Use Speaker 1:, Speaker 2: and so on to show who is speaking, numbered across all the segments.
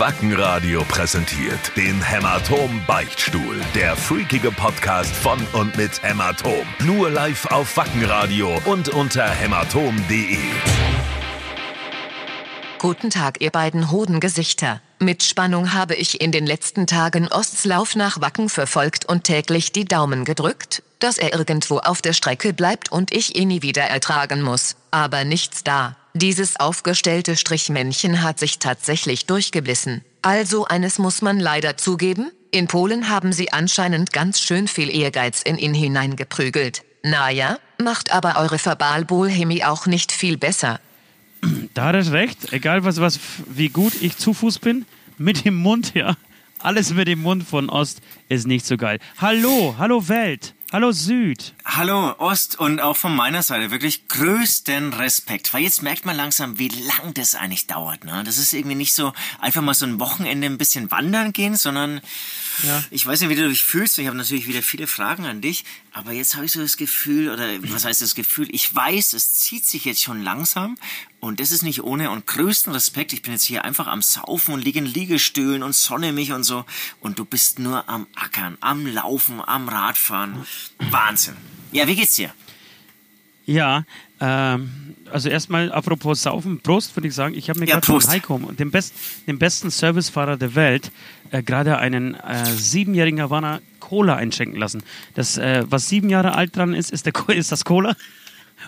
Speaker 1: Wackenradio präsentiert den Hämatom Beichtstuhl. Der freakige Podcast von und mit Hämatom. Nur live auf Wackenradio und unter hämatom.de.
Speaker 2: Guten Tag, ihr beiden Hodengesichter. Mit Spannung habe ich in den letzten Tagen Osts Lauf nach Wacken verfolgt und täglich die Daumen gedrückt, dass er irgendwo auf der Strecke bleibt und ich ihn nie wieder ertragen muss. Aber nichts da. Dieses aufgestellte Strichmännchen hat sich tatsächlich durchgebissen. Also eines muss man leider zugeben, in Polen haben sie anscheinend ganz schön viel Ehrgeiz in ihn hineingeprügelt. Naja, macht aber eure Verbalbolhemie auch nicht viel besser.
Speaker 3: Da hat er recht, egal was, was, wie gut ich zu Fuß bin, mit dem Mund, ja. Alles mit dem Mund von Ost ist nicht so geil. Hallo, hallo Welt. Hallo Süd.
Speaker 4: Hallo Ost und auch von meiner Seite wirklich größten Respekt, weil jetzt merkt man langsam, wie lang das eigentlich dauert. Ne? Das ist irgendwie nicht so einfach mal so ein Wochenende ein bisschen wandern gehen, sondern ja. ich weiß nicht, wie du dich fühlst. Ich habe natürlich wieder viele Fragen an dich, aber jetzt habe ich so das Gefühl, oder was heißt das Gefühl? Ich weiß, es zieht sich jetzt schon langsam und das ist nicht ohne und größten Respekt. Ich bin jetzt hier einfach am Saufen und liege in Liegestühlen und sonne mich und so und du bist nur am Ackern, am Laufen, am Radfahren. Wahnsinn. Ja, wie geht's dir?
Speaker 3: Ja, ähm, also erstmal apropos Saufen, Prost würde ich sagen. Ich habe mir ja, gerade von Heiko, dem, best, dem besten Servicefahrer der Welt, äh, gerade einen äh, siebenjährigen Havana Cola einschenken lassen. Das, äh, was sieben Jahre alt dran ist, ist, der, ist das Cola.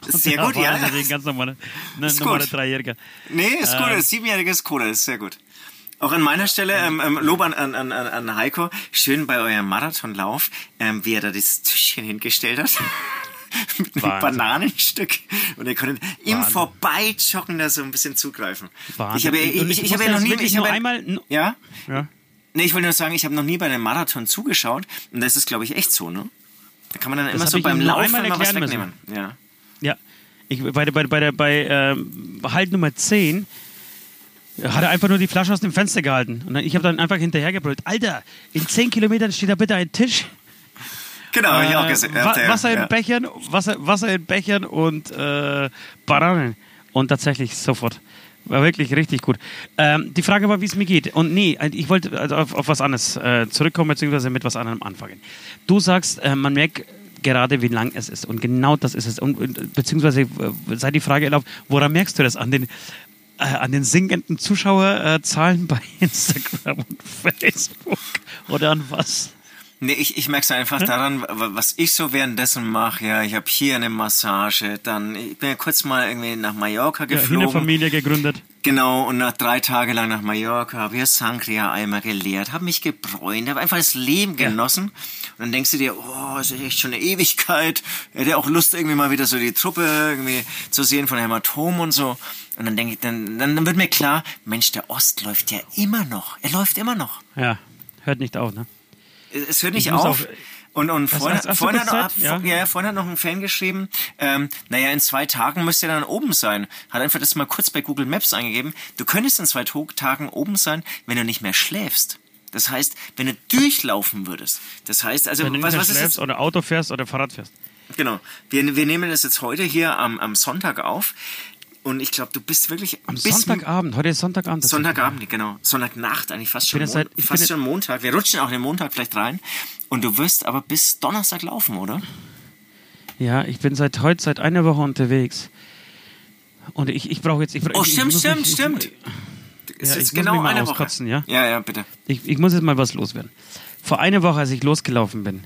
Speaker 4: Und sehr gut, ja.
Speaker 3: Ein ganz normaler, ne, normaler Dreijähriger.
Speaker 4: Nee, ist gut, ähm, siebenjähriges Cola, ist sehr gut. Auch an meiner Stelle ähm, ähm, Lob an, an, an, an Heiko. Schön bei eurem Marathonlauf, ähm, wie er da das Tischchen hingestellt hat. mit einem Bananenstück. Und ihr konntet im Vorbeijoggen da so ein bisschen zugreifen.
Speaker 3: Wahnsinn. Ich habe ich, ich, ich hab ja noch nie... Ich
Speaker 4: habe
Speaker 3: einmal...
Speaker 4: Ja? Ja. Nee, ich wollte nur sagen, ich habe noch nie bei einem Marathon zugeschaut. Und das ist, glaube ich, echt so, ne? Da kann man dann das immer so beim Laufen mal was wegnehmen. Müssen. Ja.
Speaker 3: Ja. Ich, bei, bei, bei, der, bei ähm, Halt Nummer 10 hat er einfach nur die Flasche aus dem Fenster gehalten. Und ich habe dann einfach hinterhergebrüllt: Alter, in 10 Kilometern steht da bitte ein Tisch.
Speaker 4: Genau, äh, ich auch gesehen.
Speaker 3: Wa Wasser in Bechern, Wasser, Wasser in Bechern und äh, Bananen. Und tatsächlich sofort. War wirklich richtig gut. Ähm, die Frage war, wie es mir geht. Und nee, ich wollte also auf, auf, was anderes äh, zurückkommen, beziehungsweise mit was anderem anfangen. Du sagst, äh, man merkt gerade, wie lang es ist. Und genau das ist es. Und, beziehungsweise äh, sei die Frage erlaubt, woran merkst du das? An den, äh, an den sinkenden Zuschauerzahlen bei Instagram und Facebook? Oder an was?
Speaker 4: Nee, ich, ich merke es einfach hm? daran, was ich so währenddessen mache. Ja, ich habe hier eine Massage, dann ich bin ja kurz mal irgendwie nach Mallorca geflogen. Ja,
Speaker 3: eine Familie gegründet.
Speaker 4: Genau, und nach drei Tagen lang nach Mallorca habe ich Sangria-Eimer geleert, habe mich gebräunt, habe einfach das Leben genossen. Ja. Und dann denkst du dir, oh, das ist echt schon eine Ewigkeit. Hätte auch Lust, irgendwie mal wieder so die Truppe irgendwie zu sehen von Hämatom und so. Und dann denke ich, dann, dann, dann wird mir klar, Mensch, der Ost läuft ja immer noch. Er läuft immer noch.
Speaker 3: Ja, hört nicht auf, ne?
Speaker 4: Es hört nicht auf. Und, und vorhin, hast, hast vorhin, hat noch, ja? ja, vorhin hat noch ein Fan geschrieben, ähm, naja, in zwei Tagen müsst ihr dann oben sein. Hat einfach das mal kurz bei Google Maps eingegeben. Du könntest in zwei Tagen oben sein, wenn du nicht mehr schläfst. Das heißt, wenn du durchlaufen würdest. Das heißt, also,
Speaker 3: wenn du was, was schläfst ist oder Auto fährst oder Fahrrad fährst.
Speaker 4: Genau. Wir, wir nehmen das jetzt heute hier am, am Sonntag auf. Und ich glaube, du bist wirklich
Speaker 3: am Sonntagabend. Heute ist Sonntagabend.
Speaker 4: Sonntagabend, genau. Sonntagnacht eigentlich fast schon. Seit, fast schon Montag. Wir rutschen auch den Montag vielleicht rein. Und du wirst aber bis Donnerstag laufen, oder?
Speaker 3: Ja, ich bin seit heute seit einer Woche unterwegs. Und ich, ich brauche jetzt. Ich,
Speaker 4: oh, stimmt, ich, stimmt, mich, stimmt.
Speaker 3: Ich, ja, ich genau muss mich mal auskotzen, ja?
Speaker 4: Ja, ja, bitte.
Speaker 3: Ich, ich muss jetzt mal was loswerden. Vor einer Woche, als ich losgelaufen bin,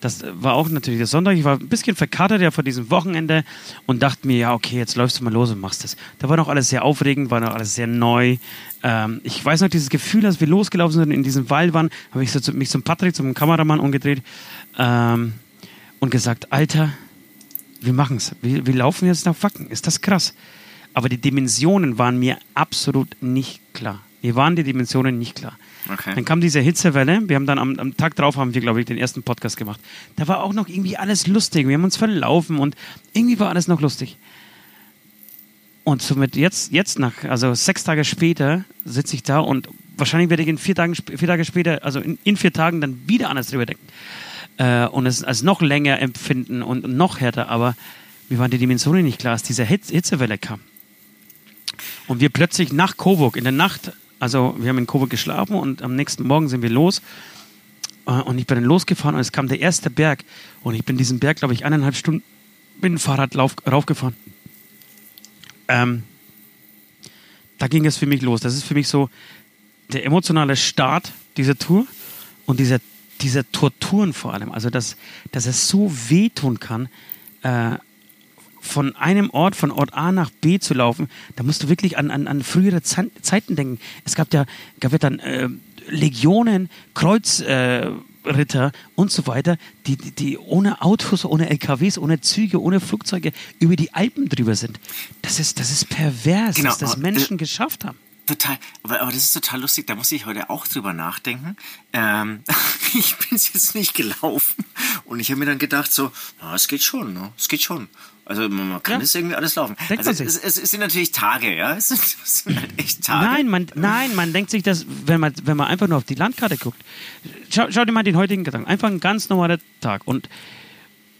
Speaker 3: das war auch natürlich der Sonntag. Ich war ein bisschen verkatert ja vor diesem Wochenende und dachte mir, ja, okay, jetzt läufst du mal los und machst das. Da war noch alles sehr aufregend, war noch alles sehr neu. Ähm, ich weiß noch dieses Gefühl, als wir losgelaufen sind in diesem Wald waren, habe ich so mich zum Patrick, zum Kameramann umgedreht ähm, und gesagt, Alter, wir machen es. Wir, wir laufen jetzt nach Wacken. Ist das krass? Aber die Dimensionen waren mir absolut nicht klar. Mir waren die Dimensionen nicht klar. Okay. Dann kam diese Hitzewelle. Wir haben dann am, am Tag drauf haben wir, glaube ich, den ersten Podcast gemacht. Da war auch noch irgendwie alles lustig. Wir haben uns verlaufen und irgendwie war alles noch lustig. Und somit jetzt, jetzt nach, also sechs Tage später, sitze ich da und wahrscheinlich werde ich in vier Tagen, vier Tage später, also in, in vier Tagen dann wieder anders drüber denken. Äh, und es als noch länger empfinden und noch härter. Aber mir waren die Dimensionen nicht klar, als diese Hitz, Hitzewelle kam. Und wir plötzlich nach Coburg in der Nacht Also wir haben in Coburg geschlafen und am nächsten Morgen sind wir los. Äh, Und ich bin dann losgefahren und es kam der erste Berg. Und ich bin diesen Berg, glaube ich, eineinhalb Stunden mit dem Fahrrad raufgefahren. Ähm, da ging es für mich los. Das ist für mich so der emotionale Start dieser Tour und dieser, dieser Torturen vor allem. Also, dass, dass es so wehtun kann, äh, von einem Ort, von Ort A nach B zu laufen, da musst du wirklich an, an, an frühere Ze Zeiten denken. Es gab ja, gab ja dann äh, Legionen, Kreuzritter äh, und so weiter, die, die, die ohne Autos, ohne LKWs, ohne Züge, ohne Flugzeuge über die Alpen drüber sind. Das ist, das ist pervers,
Speaker 4: Genau,
Speaker 3: dass das
Speaker 4: aber,
Speaker 3: Menschen
Speaker 4: äh,
Speaker 3: geschafft haben.
Speaker 4: Total, aber, aber das ist total lustig, da muss ich heute auch drüber nachdenken. Ähm, ich bin jetzt nicht gelaufen und ich habe mir dann gedacht so, na, es geht schon, ne? es geht schon. Also man, kann
Speaker 3: Ja.
Speaker 4: das irgendwie alles laufen.
Speaker 3: Denkt
Speaker 4: also
Speaker 3: man sich.
Speaker 4: es, es, es sind natürlich Tage, ja, es sind, es sind halt echt Tage.
Speaker 3: Nein, man, nein, man denkt sich das, wenn man, wenn man einfach nur auf die Landkarte guckt. Schau, schau dir mal den heutigen Gedanken. Einfach ein ganz normaler Tag. Und,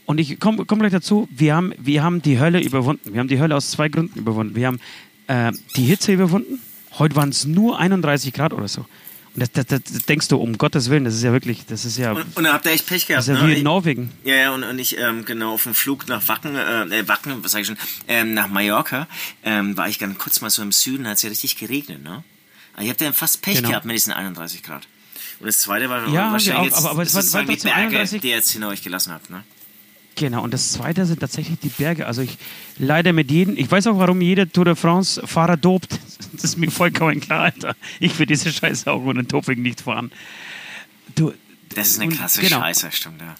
Speaker 3: und ich komme komm gleich dazu, wir haben, wir haben die Hölle überwunden. Wir haben die Hölle aus zwei Gründen überwunden. Wir haben äh, die Hitze überwunden. Heute waren es nur 31 Grad oder so. Und das, das, das denkst du, um Gottes Willen, das ist ja wirklich, das ist ja,
Speaker 4: Und, und da habt ihr echt Pech gehabt.
Speaker 3: das ist ja
Speaker 4: ne?
Speaker 3: wie in Norwegen.
Speaker 4: Ja, ja, und, und ich, ähm, genau, auf dem Flug nach Wacken, äh, äh, Wacken, was sag ich schon, ähm, nach Mallorca, ähm, war ich ganz kurz mal so im Süden, hat es ja richtig geregnet, ne? Aber ihr habt ja fast Pech
Speaker 3: Genau.
Speaker 4: gehabt mit diesen 31 Grad. Und das zweite war
Speaker 3: Ja,
Speaker 4: wahrscheinlich
Speaker 3: auch,
Speaker 4: jetzt,
Speaker 3: aber- aber es
Speaker 4: das
Speaker 3: war- war
Speaker 4: die Berge,
Speaker 3: 31
Speaker 4: die ihr jetzt hinter euch gelassen habt, ne?
Speaker 3: Genau, und das zweite sind tatsächlich die Berge. Also ich leider mit jedem, ich weiß auch, warum jeder Tour de France-Fahrer dopt. Das ist mir vollkommen klar, Alter. Ich will diese Scheiße auch ohne Doping nicht fahren. Du,
Speaker 4: Das ist eine
Speaker 3: und-
Speaker 4: klasse
Speaker 3: genau.
Speaker 4: Scheiße, stimmt, ja.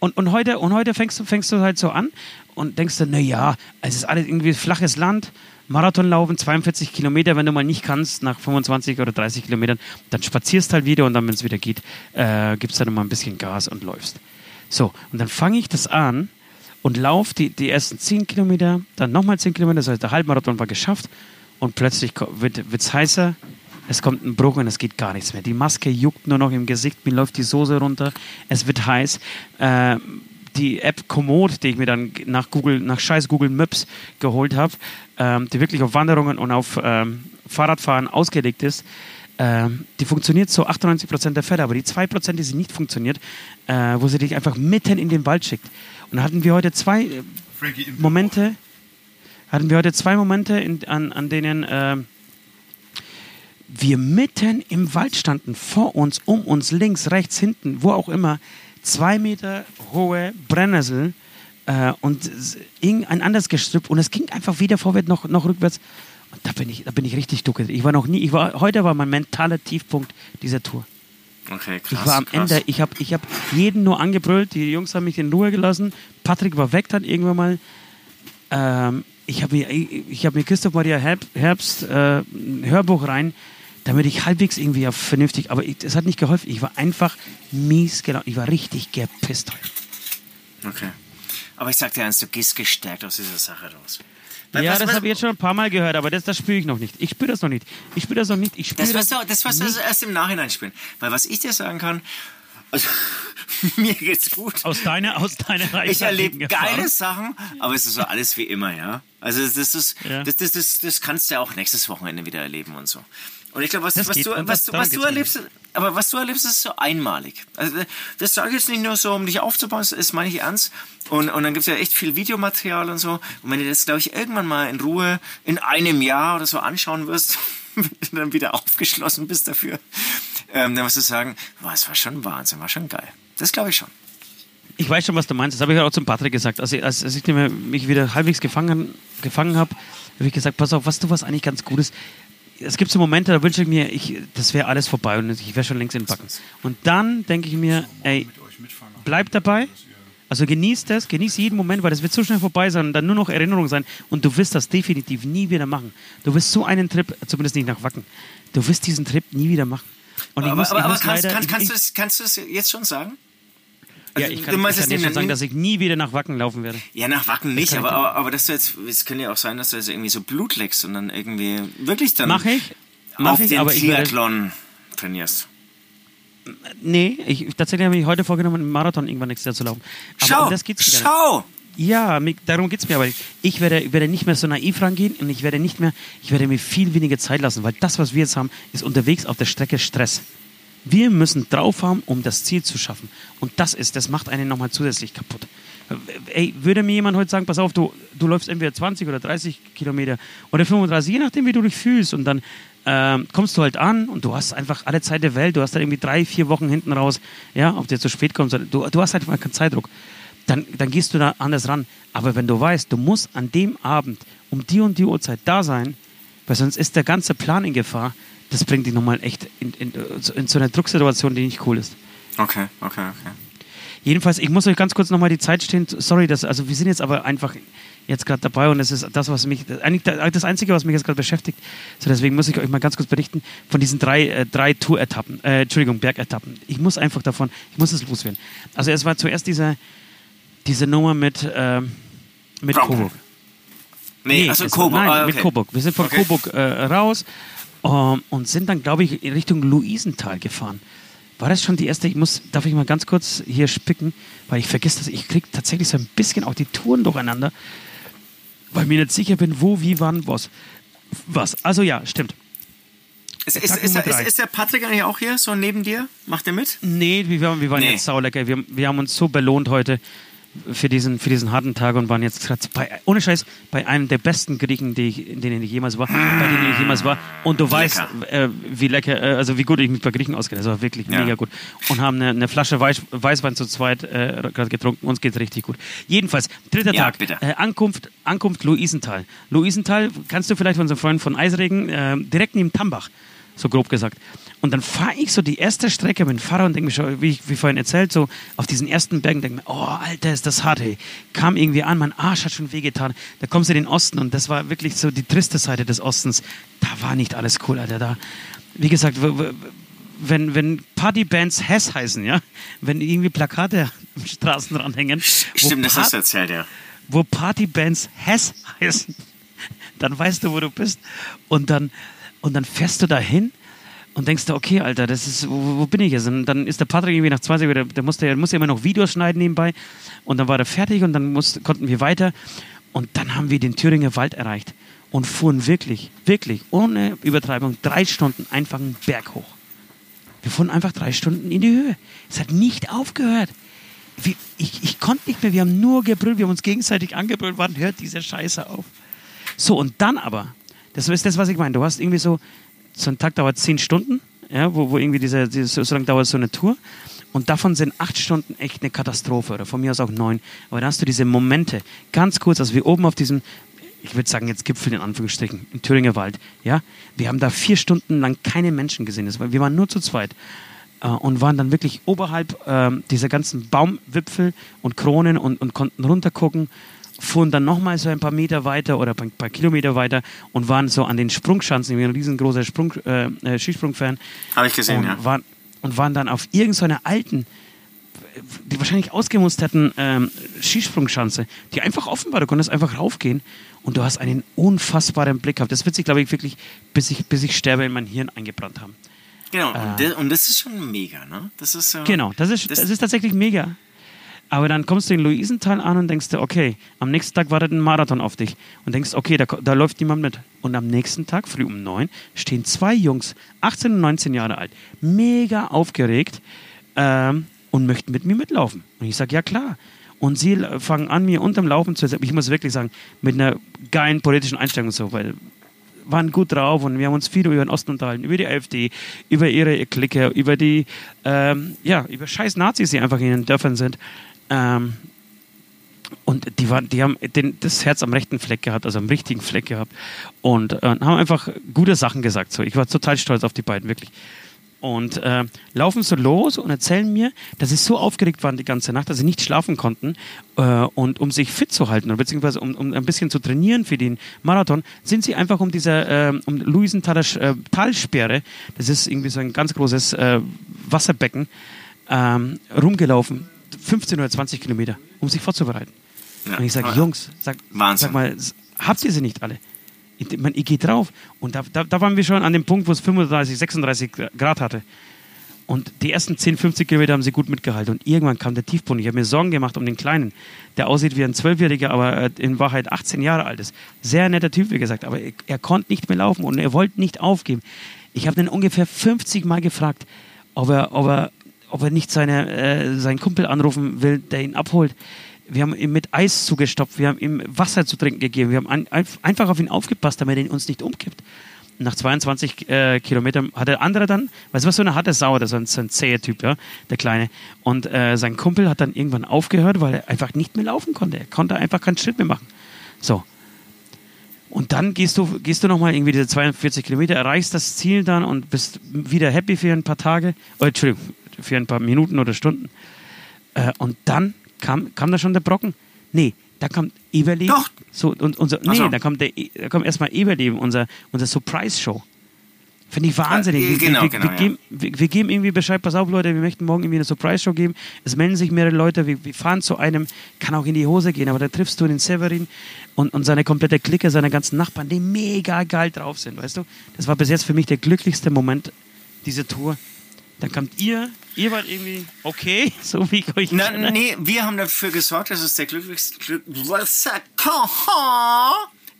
Speaker 3: Und, und heute, und heute fängst, du, fängst du halt so an und denkst du, naja, es ist alles irgendwie flaches Land, Marathon laufen, 42 Kilometer, wenn du mal nicht kannst, nach 25 oder 30 Kilometern, dann spazierst halt wieder und dann, wenn es wieder geht, äh, gibst dann mal ein bisschen Gas und läufst. So, und dann fange ich das an und laufe die, die ersten 10 Kilometer, dann nochmal 10 Kilometer, das heißt, der Halbmarathon war geschafft und plötzlich wird es heißer, es kommt ein Bruch und es geht gar nichts mehr. Die Maske juckt nur noch im Gesicht, mir läuft die Soße runter, es wird heiß. Äh, die App Komoot, die ich mir dann nach Google, nach scheiß Google Maps geholt habe, ähm, die wirklich auf Wanderungen und auf ähm, Fahrradfahren ausgelegt ist, ähm, die funktioniert zu 98% der Fälle, aber die 2%, die sie nicht funktioniert, äh, wo sie dich einfach mitten in den Wald schickt. Und da hatten wir heute zwei äh, Momente, hatten wir heute zwei Momente, in, an, an denen ähm, wir mitten im Wald standen, vor uns, um uns, links, rechts, hinten, wo auch immer, zwei Meter hohe Brennnessel äh, und irgendein anderes Gestrüpp und es ging einfach weder vorwärts noch, noch rückwärts. Und da bin ich, da bin ich richtig duckelt. Ich war noch nie, ich war, heute war mein mentaler Tiefpunkt dieser Tour.
Speaker 4: Okay, krass.
Speaker 3: Ich war am
Speaker 4: krass.
Speaker 3: Ende, ich habe ich hab jeden nur angebrüllt, die Jungs haben mich in Ruhe gelassen. Patrick war weg dann irgendwann mal. Ähm, ich habe mir, ich, hab mir Christoph Maria Herb, Herbst äh, ein Hörbuch rein, damit ich halbwegs irgendwie ja vernünftig, aber es hat nicht geholfen. Ich war einfach mies gelaunt. Ich war richtig gepisst.
Speaker 4: Okay. Aber ich sag dir eins, du gehst gestärkt aus dieser Sache raus.
Speaker 3: Ja,
Speaker 4: was-
Speaker 3: das
Speaker 4: was-
Speaker 3: habe ich jetzt schon ein paar Mal gehört, aber das, das spüre ich noch nicht. Ich spüre das noch nicht. Ich spüre das noch nicht. Ich spüre
Speaker 4: Das
Speaker 3: das,
Speaker 4: das wirst du
Speaker 3: nicht
Speaker 4: erst im Nachhinein spielen. Weil was ich dir sagen kann, also, mir geht's gut.
Speaker 3: aus deiner, aus deiner
Speaker 4: Ich
Speaker 3: reichhaltigen
Speaker 4: erlebe geile Sachen, aber es ist so alles wie immer, ja. Also das ist,
Speaker 3: Ja.
Speaker 4: das, das, das, das kannst du ja auch nächstes Wochenende wieder erleben und so. Und ich glaube, was, was, du, was, du, was du erlebst, aber was du erlebst, ist so einmalig. Also das sage ich jetzt nicht nur so, um dich aufzubauen, das ist meine ich ernst. Und, und dann gibt's ja echt viel Videomaterial und so. Und wenn du das, glaube ich, irgendwann mal in Ruhe in einem Jahr oder so anschauen wirst, wenn du dann wieder aufgeschlossen bist dafür, ähm, dann wirst du sagen, wow, es war schon Wahnsinn, war schon geil. Das glaube ich schon.
Speaker 3: Ich weiß schon, was du meinst. Das habe ich auch zum Patrick gesagt. Als ich, als, ich mich wieder halbwegs gefangen, gefangen habe, habe ich gesagt, pass auf, was du was eigentlich ganz Gutes. Es gibt so Momente, da wünsche ich mir, ich, das wäre alles vorbei und ich wäre schon längst in den Backen. Und dann denke ich mir, ey, bleib dabei. Also genieß das, genieß jeden Moment, weil das wird so schnell vorbei sein und dann nur noch Erinnerung sein. Und du wirst das definitiv nie wieder machen. Du wirst so einen Trip, zumindest nicht nach Wacken, du wirst diesen Trip nie wieder machen. Und
Speaker 4: aber
Speaker 3: muss,
Speaker 4: aber,
Speaker 3: ich
Speaker 4: aber
Speaker 3: muss
Speaker 4: kannst,
Speaker 3: leider,
Speaker 4: kannst,
Speaker 3: ich-
Speaker 4: kannst,
Speaker 3: ich-
Speaker 4: du es, kannst du es jetzt schon sagen?
Speaker 3: Ja,
Speaker 4: Also,
Speaker 3: ich
Speaker 4: du
Speaker 3: kann, ich
Speaker 4: meinst
Speaker 3: kann
Speaker 4: jetzt
Speaker 3: jetzt
Speaker 4: nicht-
Speaker 3: schon sagen, dass ich nie wieder nach Wacken laufen werde.
Speaker 4: Ja, nach Wacken nicht,
Speaker 3: kann ich
Speaker 4: aber, aber, aber dass du jetzt, es könnte ja auch sein, dass du jetzt irgendwie so Blut leckst und dann irgendwie wirklich dann
Speaker 3: Mache ich,
Speaker 4: auf
Speaker 3: mache ich,
Speaker 4: den
Speaker 3: aber ich
Speaker 4: Triathlon trainierst.
Speaker 3: nee, ich, tatsächlich habe ich heute vorgenommen, einen Marathon irgendwann nächstes Jahr zu laufen. Aber
Speaker 4: Schau,
Speaker 3: um das geht's wieder.
Speaker 4: schau,
Speaker 3: Ja, darum geht es mir, aber ich werde, werde nicht mehr so naiv rangehen und ich werde nicht mehr, ich werde mir viel weniger Zeit lassen, weil das, was wir jetzt haben, ist unterwegs auf der Strecke Stress. Wir müssen drauf haben, um das Ziel zu schaffen. Und das ist, das macht einen nochmal zusätzlich kaputt. Ey, würde mir jemand heute sagen, pass auf, du, du läufst entweder 20 oder 30 Kilometer oder 35, je nachdem, wie du dich fühlst. Und dann ähm, kommst du halt an und du hast einfach alle Zeit der Welt. Du hast dann irgendwie drei, vier Wochen hinten raus, ja, ob du zu spät kommst. Du, du hast halt keinen Zeitdruck. Dann, dann gehst du da anders ran. Aber wenn du weißt, du musst an dem Abend um die und die Uhrzeit da sein, weil sonst ist der ganze Plan in Gefahr, das bringt dich nochmal echt in, in, in so eine Drucksituation, die nicht cool ist.
Speaker 4: Okay, okay, okay.
Speaker 3: Jedenfalls, ich muss euch ganz kurz nochmal die Zeit stehen. Sorry, das, also wir sind jetzt aber einfach jetzt gerade dabei und das ist das, was mich, eigentlich das Einzige, was mich jetzt gerade beschäftigt. So, deswegen muss ich euch mal ganz kurz berichten von diesen drei, äh, drei Tour-Etappen, äh, Entschuldigung, Bergetappen. Ich muss einfach davon, ich muss es loswerden. Also es war zuerst diese, diese Nummer mit, ähm, mit
Speaker 4: Bronco.
Speaker 3: Coburg.
Speaker 4: Nee, also
Speaker 3: es-
Speaker 4: Coburg.
Speaker 3: Nein,
Speaker 4: ah,
Speaker 3: mit
Speaker 4: okay.
Speaker 3: Coburg. Wir sind von
Speaker 4: Okay.
Speaker 3: Coburg äh, raus ähm, und sind dann, glaube ich, in Richtung Luisenthal gefahren. War das schon die erste? Ich muss, darf ich mal ganz kurz hier spicken, weil ich vergesse das. Ich kriege tatsächlich so ein bisschen auch die Touren durcheinander, weil ich mir nicht sicher bin, wo, wie, wann, was. Was? Also ja, stimmt.
Speaker 4: Ist, ist, ist, ist, der Patrick eigentlich auch hier, so neben dir? Macht er mit?
Speaker 3: Nee, wir, waren- wir waren
Speaker 4: Nee.
Speaker 3: jetzt saulecker. Wir, wir haben uns so belohnt heute für diesen, für diesen harten Tag und waren jetzt gerade bei, ohne Scheiß, bei einem der besten Griechen, die ich, in denen ich jemals war, bei denen ich jemals war. Und du weißt, äh, wie lecker, äh, also wie gut ich mich bei Griechen auskenne. Das war wirklich
Speaker 4: Ja.
Speaker 3: mega gut. Und haben eine, eine Flasche Weiß, Weißwein zu zweit äh, gerade getrunken. Uns geht's richtig gut. Jedenfalls, dritter
Speaker 4: Ja,
Speaker 3: Tag.
Speaker 4: bitte.
Speaker 3: Äh, Ankunft, Ankunft Luisenthal. Luisenthal, kannst du vielleicht von unseren Freunden von Eisregen, äh, direkt neben Tambach, so grob gesagt. Und dann fahre ich so die erste Strecke mit dem Fahrer und denke mir schon, wie, ich, wie vorhin erzählt, so auf diesen ersten Bergen, denke mir, oh, Alter, ist das hart, ey. Kam irgendwie an, mein Arsch hat schon wehgetan. Da kommst du in den Osten und das war wirklich so die triste Seite des Ostens. Da war nicht alles cool, Alter. Da, wie gesagt, wenn, wenn Partybands Hess heißen, ja, wenn irgendwie Plakate am Straßenrand hängen,
Speaker 4: Stimmt, das hast du erzählt, ja.
Speaker 3: wo Partybands Hess heißen, dann weißt du, wo du bist. Und dann, und dann fährst du da hin und denkst du, okay, Alter, das ist, wo, wo bin ich jetzt? Und dann ist der Patrick irgendwie nach 20 Uhr, der, der musste, der musste immer noch Videos schneiden nebenbei. Und dann war er fertig und dann musste, konnten wir weiter. Und dann haben wir den Thüringer Wald erreicht und fuhren wirklich, wirklich, ohne Übertreibung, drei Stunden einfach einen Berg hoch. Wir fuhren einfach drei Stunden in die Höhe. Es hat nicht aufgehört. Wir, ich, ich konnte nicht mehr, wir haben nur gebrüllt, wir haben uns gegenseitig angebrüllt, wann hört diese Scheiße auf? So, und dann aber, das ist das, was ich meine, du hast irgendwie so, so ein Tag dauert zehn Stunden, ja, wo, wo irgendwie diese, diese, so lange dauert so eine Tour. Und davon sind acht Stunden echt eine Katastrophe oder von mir aus auch neun. Aber da hast du diese Momente, ganz kurz, als wir oben auf diesem, ich würde sagen jetzt Gipfel in Anführungsstrichen, im Thüringer Wald, ja, wir haben da vier Stunden lang keine Menschen gesehen. Das war, wir waren nur zu zweit äh, und waren dann wirklich oberhalb ähm, dieser ganzen Baumwipfel und Kronen und, und konnten runtergucken, fuhren dann nochmal so ein paar Meter weiter oder ein paar Kilometer weiter und waren so an den Sprungschanzen, wie ein riesengroßer Sprung, äh, äh, Skisprung-Fan.
Speaker 4: Habe ich gesehen,
Speaker 3: und
Speaker 4: ja.
Speaker 3: Waren, und waren dann auf irgendeiner alten, die wahrscheinlich ausgemusterten ähm, Skisprungschanze, die einfach offen war. Du konntest einfach raufgehen und du hast einen unfassbaren Blick gehabt. Das wird sich, glaube ich, wirklich, bis ich, bis ich sterbe, in mein Hirn eingebrannt haben.
Speaker 4: Genau, und, das, und das ist schon mega, ne? Das ist so.
Speaker 3: Genau, das ist,
Speaker 4: Das-
Speaker 3: das ist tatsächlich mega. Aber dann kommst du in Luisenthal an und denkst dir, okay, am nächsten Tag wartet ein Marathon auf dich. Und denkst, okay, da, da läuft niemand mit. Und am nächsten Tag, früh um neun, stehen zwei Jungs, 18 und 19 Jahre alt, mega aufgeregt ähm, und möchten mit mir mitlaufen. Und ich sage, ja klar. Und sie fangen an, mir unterm Laufen zu erzählen. Ich muss wirklich sagen, mit einer geilen politischen Einstellung und so, weil waren gut drauf und wir haben uns viel über den Osten unterhalten, über die AfD, über ihre Clique, über die, ähm, ja, über scheiß Nazis, die einfach in den Dörfern sind. Ähm, und die, waren, die haben den, das Herz am rechten Fleck gehabt, also am richtigen Fleck gehabt. Und äh, haben einfach gute Sachen gesagt. So. Ich war total stolz auf die beiden, wirklich. Und äh, laufen so los und erzählen mir, dass sie so aufgeregt waren die ganze Nacht, dass sie nicht schlafen konnten. Äh, und um sich fit zu halten, beziehungsweise um, um ein bisschen zu trainieren für den Marathon, sind sie einfach um diese äh, um Luisenthaler äh, Talsperre, das ist irgendwie so ein ganz großes äh, Wasserbecken, ähm, rumgelaufen. 15 oder 20 Kilometer, um sich vorzubereiten.
Speaker 4: Ja.
Speaker 3: Und ich sage,
Speaker 4: Ja.
Speaker 3: Jungs, sag, sag mal, habt ihr sie nicht alle? Ich, man, ich gehe drauf. Und da, da, da waren wir schon an dem Punkt, wo es 35, 36 Grad hatte. Und die ersten 10, 50 Kilometer haben sie gut mitgehalten. Und irgendwann kam der Tiefpunkt. Ich habe mir Sorgen gemacht um den Kleinen, der aussieht wie ein Zwölfjähriger, aber äh, in Wahrheit 18 Jahre alt ist. Sehr netter Typ, wie gesagt. Aber er, er konnte nicht mehr laufen und er wollte nicht aufgeben. Ich habe den ungefähr 50 Mal gefragt, ob er, ob er, ob er nicht seine, äh, seinen Kumpel anrufen will, der ihn abholt. Wir haben ihm mit Eis zugestopft, wir haben ihm Wasser zu trinken gegeben, wir haben an, einfach auf ihn aufgepasst, damit er uns nicht umkippt nach 22 äh, Kilometern hat der andere dann, weißt du was, so eine harte Sau, das ist ein, so ein zäher Typ, ja, der Kleine. Und äh, sein Kumpel hat dann irgendwann aufgehört, weil er einfach nicht mehr laufen konnte. Er konnte einfach keinen Schritt mehr machen. So. Und dann gehst du, gehst du nochmal irgendwie diese 42 Kilometer, erreichst das Ziel dann und bist wieder happy für ein paar Tage, oh, Entschuldigung, für ein paar Minuten oder Stunden. Äh, und dann kam, kam da schon der Brocken. Nee, da kommt Everleben.
Speaker 4: Doch.
Speaker 3: So, und unser, nee, so. da kommt, der, da kommt erstmal Everleben, unser, unser Surprise-Show. Finde ich wahnsinnig.
Speaker 4: Äh, genau,
Speaker 3: wir,
Speaker 4: genau,
Speaker 3: wir,
Speaker 4: ja.
Speaker 3: geben, wir, wir, geben irgendwie Bescheid, pass auf Leute, wir möchten morgen irgendwie eine Surprise-Show geben. Es melden sich mehrere Leute, wir, wir, fahren zu einem, kann auch in die Hose gehen, aber da triffst du den Severin und, und seine komplette Clique, seine ganzen Nachbarn, die mega geil drauf sind, weißt du? Das war bis jetzt für mich der glücklichste Moment dieser Tour. Dann kommt ihr, ihr wart irgendwie okay, so wie ich euch
Speaker 4: Na,
Speaker 3: kenne.
Speaker 4: nee, wir haben dafür gesorgt, dass es der glücklichste, glück,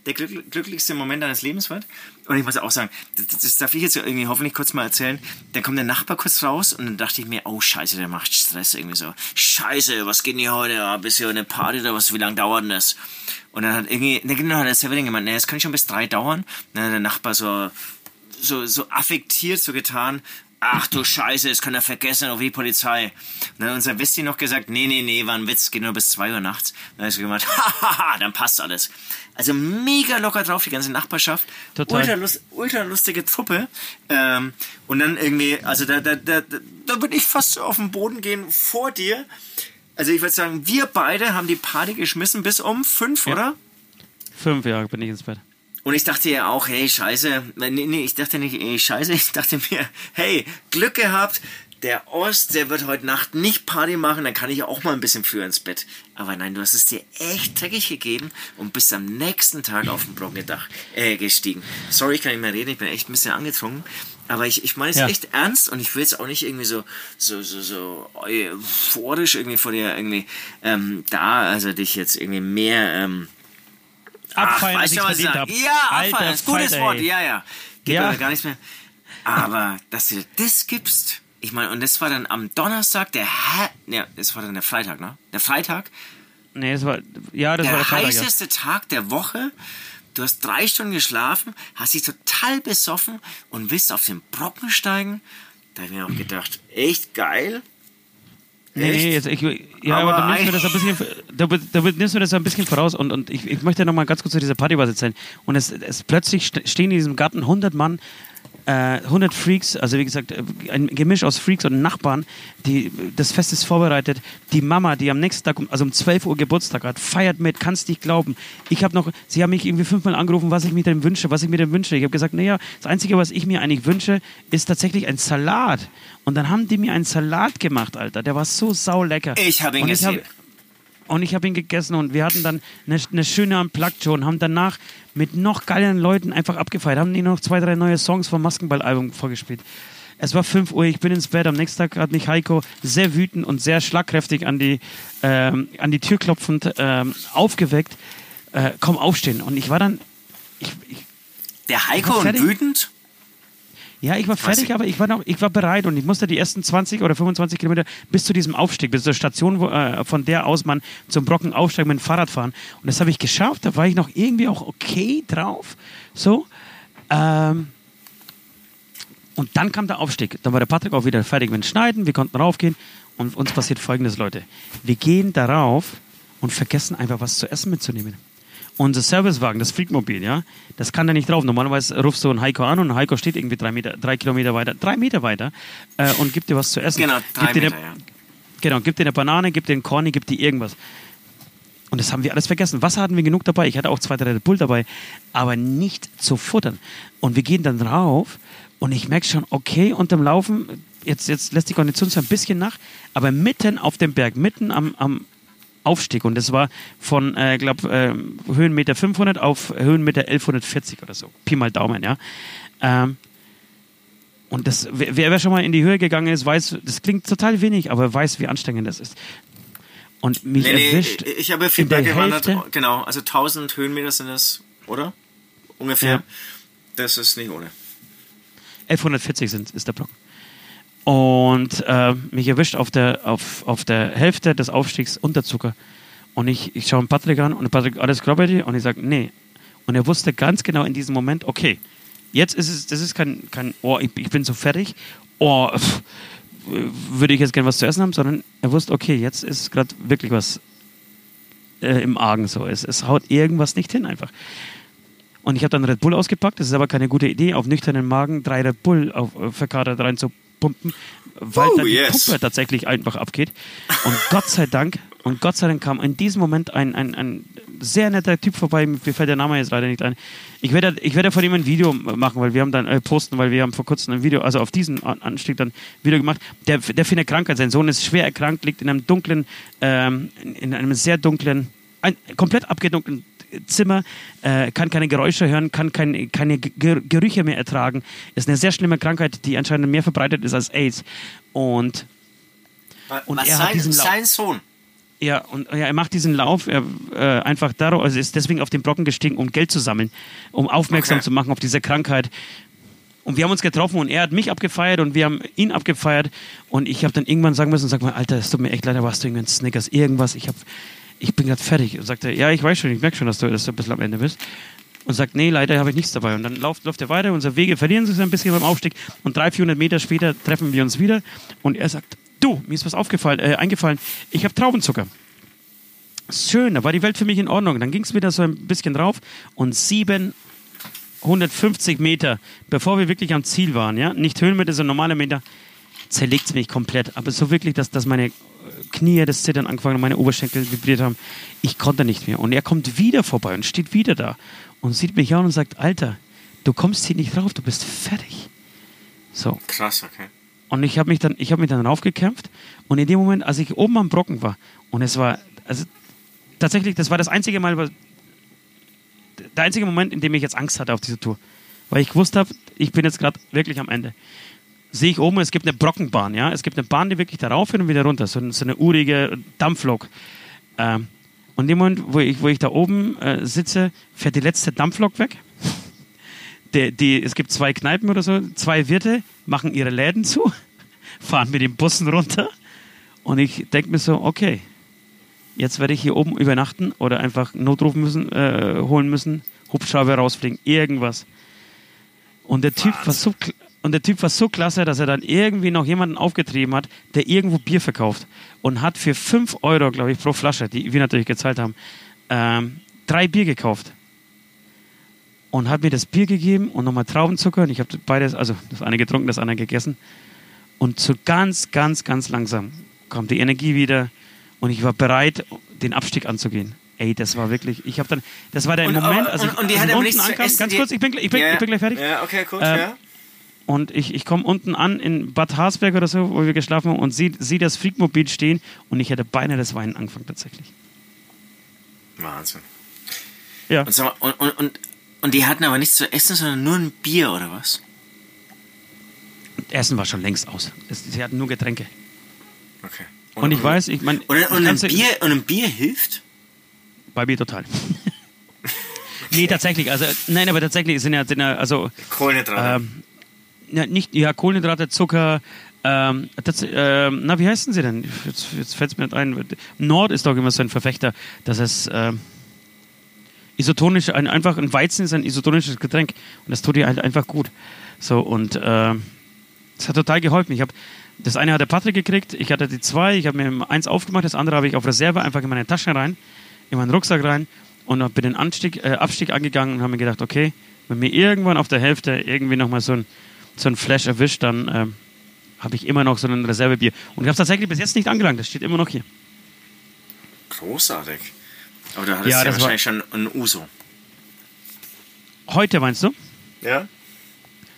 Speaker 4: der glück, glücklichste Moment deines Lebens wird. Und ich muss auch sagen, das, das darf ich jetzt irgendwie hoffentlich kurz mal erzählen. Dann kommt der Nachbar kurz raus und dann dachte ich mir, oh scheiße, der macht Stress irgendwie so. Scheiße, was geht denn hier heute? Ja, bist du eine Party oder was? Wie lange dauert denn das? Und dann hat irgendwie, ne, genau, hat der Severin gemeint, ne, das kann schon bis drei dauern. Dann hat der Nachbar so, so, so affektiert so getan, ach du Scheiße, das kann er vergessen, auch wie Polizei. Und dann hat unser Westi noch gesagt, nee, nee, nee, war ein Witz, geht nur bis zwei Uhr nachts. Dann hat er gemeint, hahaha, dann passt alles. Also mega locker drauf, die ganze Nachbarschaft.
Speaker 3: Total.
Speaker 4: Ultra, lust, ultra lustige Truppe. Ähm, und dann irgendwie, also da, da, da, da würde ich fast so auf den Boden gehen vor dir. Also ich würde sagen, wir beide haben die Party geschmissen bis um fünf,
Speaker 3: Ja.
Speaker 4: oder?
Speaker 3: Fünf Jahre bin ich ins Bett.
Speaker 4: Und ich dachte ja auch, hey, scheiße. Nee, nee, ich dachte nicht, ey, scheiße. Ich dachte mir, hey, Glück gehabt. Der Ost, der wird heute Nacht nicht Party machen, dann kann ich auch mal ein bisschen früher ins Bett. Aber nein, du hast es dir echt dreckig gegeben und bist am nächsten Tag auf dem Brockendach äh, gestiegen. Sorry, ich kann nicht mehr reden, ich bin echt ein bisschen angetrunken. Aber ich, ich meine es
Speaker 3: Ja.
Speaker 4: echt ernst und ich will jetzt auch nicht irgendwie so, so, so, so euphorisch irgendwie vor dir irgendwie ähm, da, also dich jetzt irgendwie mehr ähm,
Speaker 3: Abfeiern,
Speaker 4: Ach, was ich
Speaker 3: verdient
Speaker 4: sag?
Speaker 3: hab.
Speaker 4: Ja,
Speaker 3: Alter
Speaker 4: abfeiern, ist gutes Wort,
Speaker 3: ey.
Speaker 4: ja, ja. Geht
Speaker 3: Ja.
Speaker 4: aber gar nichts mehr. Aber, dass du dir das gibst, ich meine, und das war dann am Donnerstag, der, Hä ja, das war dann der Freitag, ne? Der Freitag,
Speaker 3: Nee, das war, ja, das war der
Speaker 4: der
Speaker 3: Freitag. Ja.
Speaker 4: heißeste Tag der Woche. Du hast drei Stunden geschlafen, hast dich total besoffen und willst auf den Brocken steigen. Da habe ich mir auch gedacht, echt geil.
Speaker 3: Nee, nee, jetzt, ich, ja, aber,
Speaker 4: Aber
Speaker 3: du nimmst mir das ein bisschen, du, du nimmst mir das ein bisschen voraus und, und ich, ich möchte noch mal ganz kurz zu dieser Party was erzählen. Und es, es plötzlich st- stehen in diesem Garten 100 Mann, 100 Freaks, also wie gesagt, äh, ein Gemisch aus Freaks und Nachbarn, die das Fest ist vorbereitet. Die Mama, die am nächsten Tag, um- also um 12 Uhr Geburtstag hat, feiert mit, kannst nicht glauben. Ich habe noch, sie haben mich irgendwie fünfmal angerufen, was ich mir denn wünsche, was ich mir denn wünsche. Ich habe gesagt, naja, das Einzige, was ich mir eigentlich wünsche, ist tatsächlich ein Salat. Und dann haben die mir einen Salat gemacht, Alter. Der war so saulecker.
Speaker 4: Ich habe ihn gesehen.
Speaker 3: hab- und ich habe ihn gegessen und wir hatten dann eine, eine schöne Unplugged-Show und haben danach mit noch geileren Leuten einfach abgefeiert. Haben ihnen noch zwei, drei neue Songs vom Maskenball-Album vorgespielt. Es war 5 Uhr, ich bin ins Bett. Am nächsten Tag hat mich Heiko sehr wütend und sehr schlagkräftig an die, ähm, an die Tür klopfend ähm, aufgeweckt. Äh, komm, aufstehen. Und ich war dann, ich, ich,
Speaker 4: Der Heiko und wütend?
Speaker 3: Ja, ich war fertig,
Speaker 4: ich-
Speaker 3: aber ich war, noch, ich war bereit und ich musste die ersten 20 oder 25 Kilometer bis zu diesem Aufstieg, bis zur Station, wo, äh, von der aus man zum Brocken aufsteigt mit dem Fahrrad fahren. Und das habe ich geschafft, da war ich noch irgendwie auch okay drauf. So. Ähm, und dann kam der Aufstieg. Dann war der Patrick auch wieder fertig mit dem Schneiden, wir konnten raufgehen und uns passiert folgendes, Leute. Wir gehen darauf und vergessen einfach was zu essen mitzunehmen. Unser Servicewagen, das Fliegmobil, ja, das kann da nicht drauf. Normalerweise rufst du einen Heiko an und Heiko steht irgendwie drei, Meter, drei Kilometer weiter, drei Meter weiter äh, und gibt dir was zu essen.
Speaker 4: Genau, drei
Speaker 3: Gibt dir
Speaker 4: Meter,
Speaker 3: eine,
Speaker 4: ja.
Speaker 3: Genau, gibt dir eine Banane, gibt dir einen Corny, gibt dir irgendwas. Und das haben wir alles vergessen. Wasser hatten wir genug dabei. Ich hatte auch zwei, drei Red Bull dabei, aber nicht zu futtern. Und wir gehen dann rauf und ich merke schon, okay, unterm Laufen, jetzt, jetzt lässt die Kondition so ein bisschen nach, aber mitten auf dem Berg, mitten am, am Aufstieg. Und das war von, äh, glaube ähm, Höhenmeter 500 auf Höhenmeter 1140 oder so. Pi mal Daumen, ja. Ähm, Und das, wer, wer schon mal in die Höhe gegangen ist, weiß, das klingt total wenig, aber weiß, wie anstrengend das ist. Und mich
Speaker 4: Nee, nee,
Speaker 3: erwischt.
Speaker 4: ich habe Berge gewandert. Genau, also 1000 Höhenmeter sind das, oder? Ungefähr.
Speaker 3: Ja.
Speaker 4: Das ist nicht ohne.
Speaker 3: 1140 sind, ist der Block. Und äh, mich erwischt auf der, auf, auf der Hälfte des Aufstiegs Unterzucker. Und ich, ich schaue Patrick an und Patrick, alles klar bei dir? Und ich sage, nee. Und er wusste ganz genau in diesem Moment, okay, jetzt ist es, das ist kein, kein oh, ich, ich bin so fertig, oh, pff, würde ich jetzt gerne was zu essen haben, sondern er wusste, okay, jetzt ist gerade wirklich was äh, im Argen so. Es, es haut irgendwas nicht hin einfach. Und ich habe dann Red Bull ausgepackt. Das ist aber keine gute Idee, auf nüchternen Magen drei Red Bull auf äh, verkatert reinzupumpen, weil
Speaker 4: Oh,
Speaker 3: dann die
Speaker 4: yes.
Speaker 3: Pumpe tatsächlich einfach abgeht. Und Gott sei Dank, und Gott sei Dank kam in diesem Moment ein, ein, ein sehr netter Typ vorbei. Mir fällt der Name jetzt leider nicht ein. Ich werde, ich werde von ihm ein Video machen, weil wir haben dann äh, posten, weil wir haben vor kurzem ein Video, also auf diesen An- Anstieg dann ein Video gemacht. Der, der eine Krankheit, sein Sohn ist schwer erkrankt, liegt in einem dunklen, ähm, in, in einem sehr dunklen, ein komplett abgedunkelten Zimmer, äh, kann keine Geräusche hören, kann kein, keine Ge Gerüche mehr ertragen. Ist eine sehr schlimme Krankheit, die anscheinend mehr verbreitet ist als AIDS. Und Und
Speaker 4: Was
Speaker 3: er hat
Speaker 4: sein,
Speaker 3: diesen Lauf-
Speaker 4: sein Sohn.
Speaker 3: ja, und ja, er macht diesen Lauf er, äh, einfach darauf, also ist deswegen auf den Brocken gestiegen, um Geld zu sammeln, um aufmerksam
Speaker 4: Okay.
Speaker 3: zu machen auf diese Krankheit. Und wir haben uns getroffen und er hat mich abgefeiert und wir haben ihn abgefeiert. Und ich habe dann irgendwann sagen müssen, sag mal, Alter, es tut mir echt leid, da warst du irgendein Snickers, irgendwas. Ich, hab, ich bin gerade fertig. Und sagte, ja, ich weiß schon, ich merke schon, dass du, dass du ein bisschen am Ende bist. Und sagt, nee, leider habe ich nichts dabei. Und dann läuft, läuft er weiter, unsere Wege verlieren sich ein bisschen beim Aufstieg. Und 300, 400 Meter später treffen wir uns wieder. Und er sagt, du, mir ist was aufgefallen, äh, eingefallen, ich habe Traubenzucker. Schön, da war die Welt für mich in Ordnung. Dann ging es wieder so ein bisschen drauf und 750 Meter, bevor wir wirklich am Ziel waren, ja, nicht Höhenmeter, sondern normale Meter, zerlegt es mich komplett. Aber so wirklich, dass, dass meine Knie das Zittern angefangen meine Oberschenkel vibriert haben. Ich konnte nicht mehr. Und er kommt wieder vorbei und steht wieder da und sieht mich an und sagt, Alter, du kommst hier nicht rauf, du bist fertig. So.
Speaker 4: Krass, okay.
Speaker 3: Und ich habe mich dann, ich habe mich dann raufgekämpft. Und in dem Moment, als ich oben am Brocken war, und es war, also tatsächlich, das war das einzige Mal, der einzige Moment, in dem ich jetzt Angst hatte auf dieser Tour. Weil ich gewusst habe, ich bin jetzt gerade wirklich am Ende. Sehe ich oben, es gibt eine Brockenbahn, ja. Es gibt eine Bahn, die wirklich da rauf und wieder runter. So, so eine urige Dampflok. Ähm, und dem Moment, wo ich, wo ich da oben äh, sitze, fährt die letzte Dampflok weg. Die, die, es gibt zwei Kneipen oder so, zwei Wirte machen ihre Läden zu, fahren mit den Bussen runter und ich denke mir so, okay, jetzt werde ich hier oben übernachten oder einfach Notruf müssen, äh, holen müssen, Hubschrauber rausfliegen, irgendwas. Und der Typ war so und der Typ war so klasse, dass er dann irgendwie noch jemanden aufgetrieben hat, der irgendwo Bier verkauft und hat für 5 Euro, glaube ich, pro Flasche, die wir natürlich gezahlt haben, ähm, drei Bier gekauft und hat mir das Bier gegeben und nochmal Traubenzucker. Und ich habe beides, also das eine getrunken, das andere gegessen. Und so ganz, ganz, ganz langsam kam die Energie wieder und ich war bereit, den Abstieg anzugehen. Ey, das war wirklich, ich habe dann, das war der
Speaker 4: Und,
Speaker 3: Moment,
Speaker 4: aber-
Speaker 3: als ich,
Speaker 4: und- und die
Speaker 3: als
Speaker 4: hat
Speaker 3: unten
Speaker 4: nichts
Speaker 3: ankam, ganz kurz, ich bin, ich bin,
Speaker 4: Ja.
Speaker 3: ich bin gleich fertig.
Speaker 4: Ja, okay, gut,
Speaker 3: Ähm,
Speaker 4: ja.
Speaker 3: Und ich, ich komme unten an in Bad Harsberg oder so, wo wir geschlafen haben und sehe sieh das Fliegmobil stehen und ich hätte beinahe das Weinen angefangen tatsächlich.
Speaker 4: Wahnsinn.
Speaker 3: Ja.
Speaker 4: Und, mal, und, und, und, und die hatten aber nichts zu essen, sondern nur ein Bier oder was?
Speaker 3: Essen war schon längst aus. Es, sie hatten nur Getränke.
Speaker 4: Okay.
Speaker 3: Und ich weiß, ich meine,
Speaker 4: Und, und, ein Bier, und ein Bier hilft?
Speaker 3: Bei mir total. nee, tatsächlich. Also, nein, aber tatsächlich sind ja, sind ja also,
Speaker 4: Kohlenhydrate.
Speaker 3: ähm, ja, nicht, ja, Kohlenhydrate, Zucker, ähm, das, ähm, na, wie heißen sie denn? Jetzt, jetzt fällt es mir nicht ein. Nord ist doch immer so ein Verfechter, dass es ähm, isotonisch, ein, einfach ein Weizen ist ein isotonisches Getränk und das tut dir halt einfach gut. So, und ähm, das hat total geholfen. Ich habe das eine hat der Patrick gekriegt, ich hatte die zwei, ich habe mir eins aufgemacht, das andere habe ich auf Reserve einfach in meine Tasche rein, in meinen Rucksack rein und bin den Anstieg, äh, Abstieg angegangen und habe mir gedacht, okay, wenn mir irgendwann auf der Hälfte irgendwie nochmal so ein, so ein Flash erwischt, dann ähm, habe ich immer noch so ein Reservebier. Und ich habe es tatsächlich bis jetzt nicht angelangt, das steht immer noch hier.
Speaker 4: Großartig. Aber du hattest
Speaker 3: Ja,
Speaker 4: ja,
Speaker 3: das war-
Speaker 4: wahrscheinlich schon ein Uso.
Speaker 3: Heute meinst du?
Speaker 4: Ja?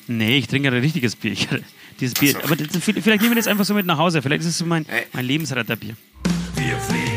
Speaker 3: Nee, ich trinke ein richtiges Bier. Ich, dieses Bier.
Speaker 4: So.
Speaker 3: Aber das, vielleicht nehmen wir das einfach so mit nach Hause. Vielleicht ist es so mein, mein Lebensretterbier.
Speaker 1: Wir fliegen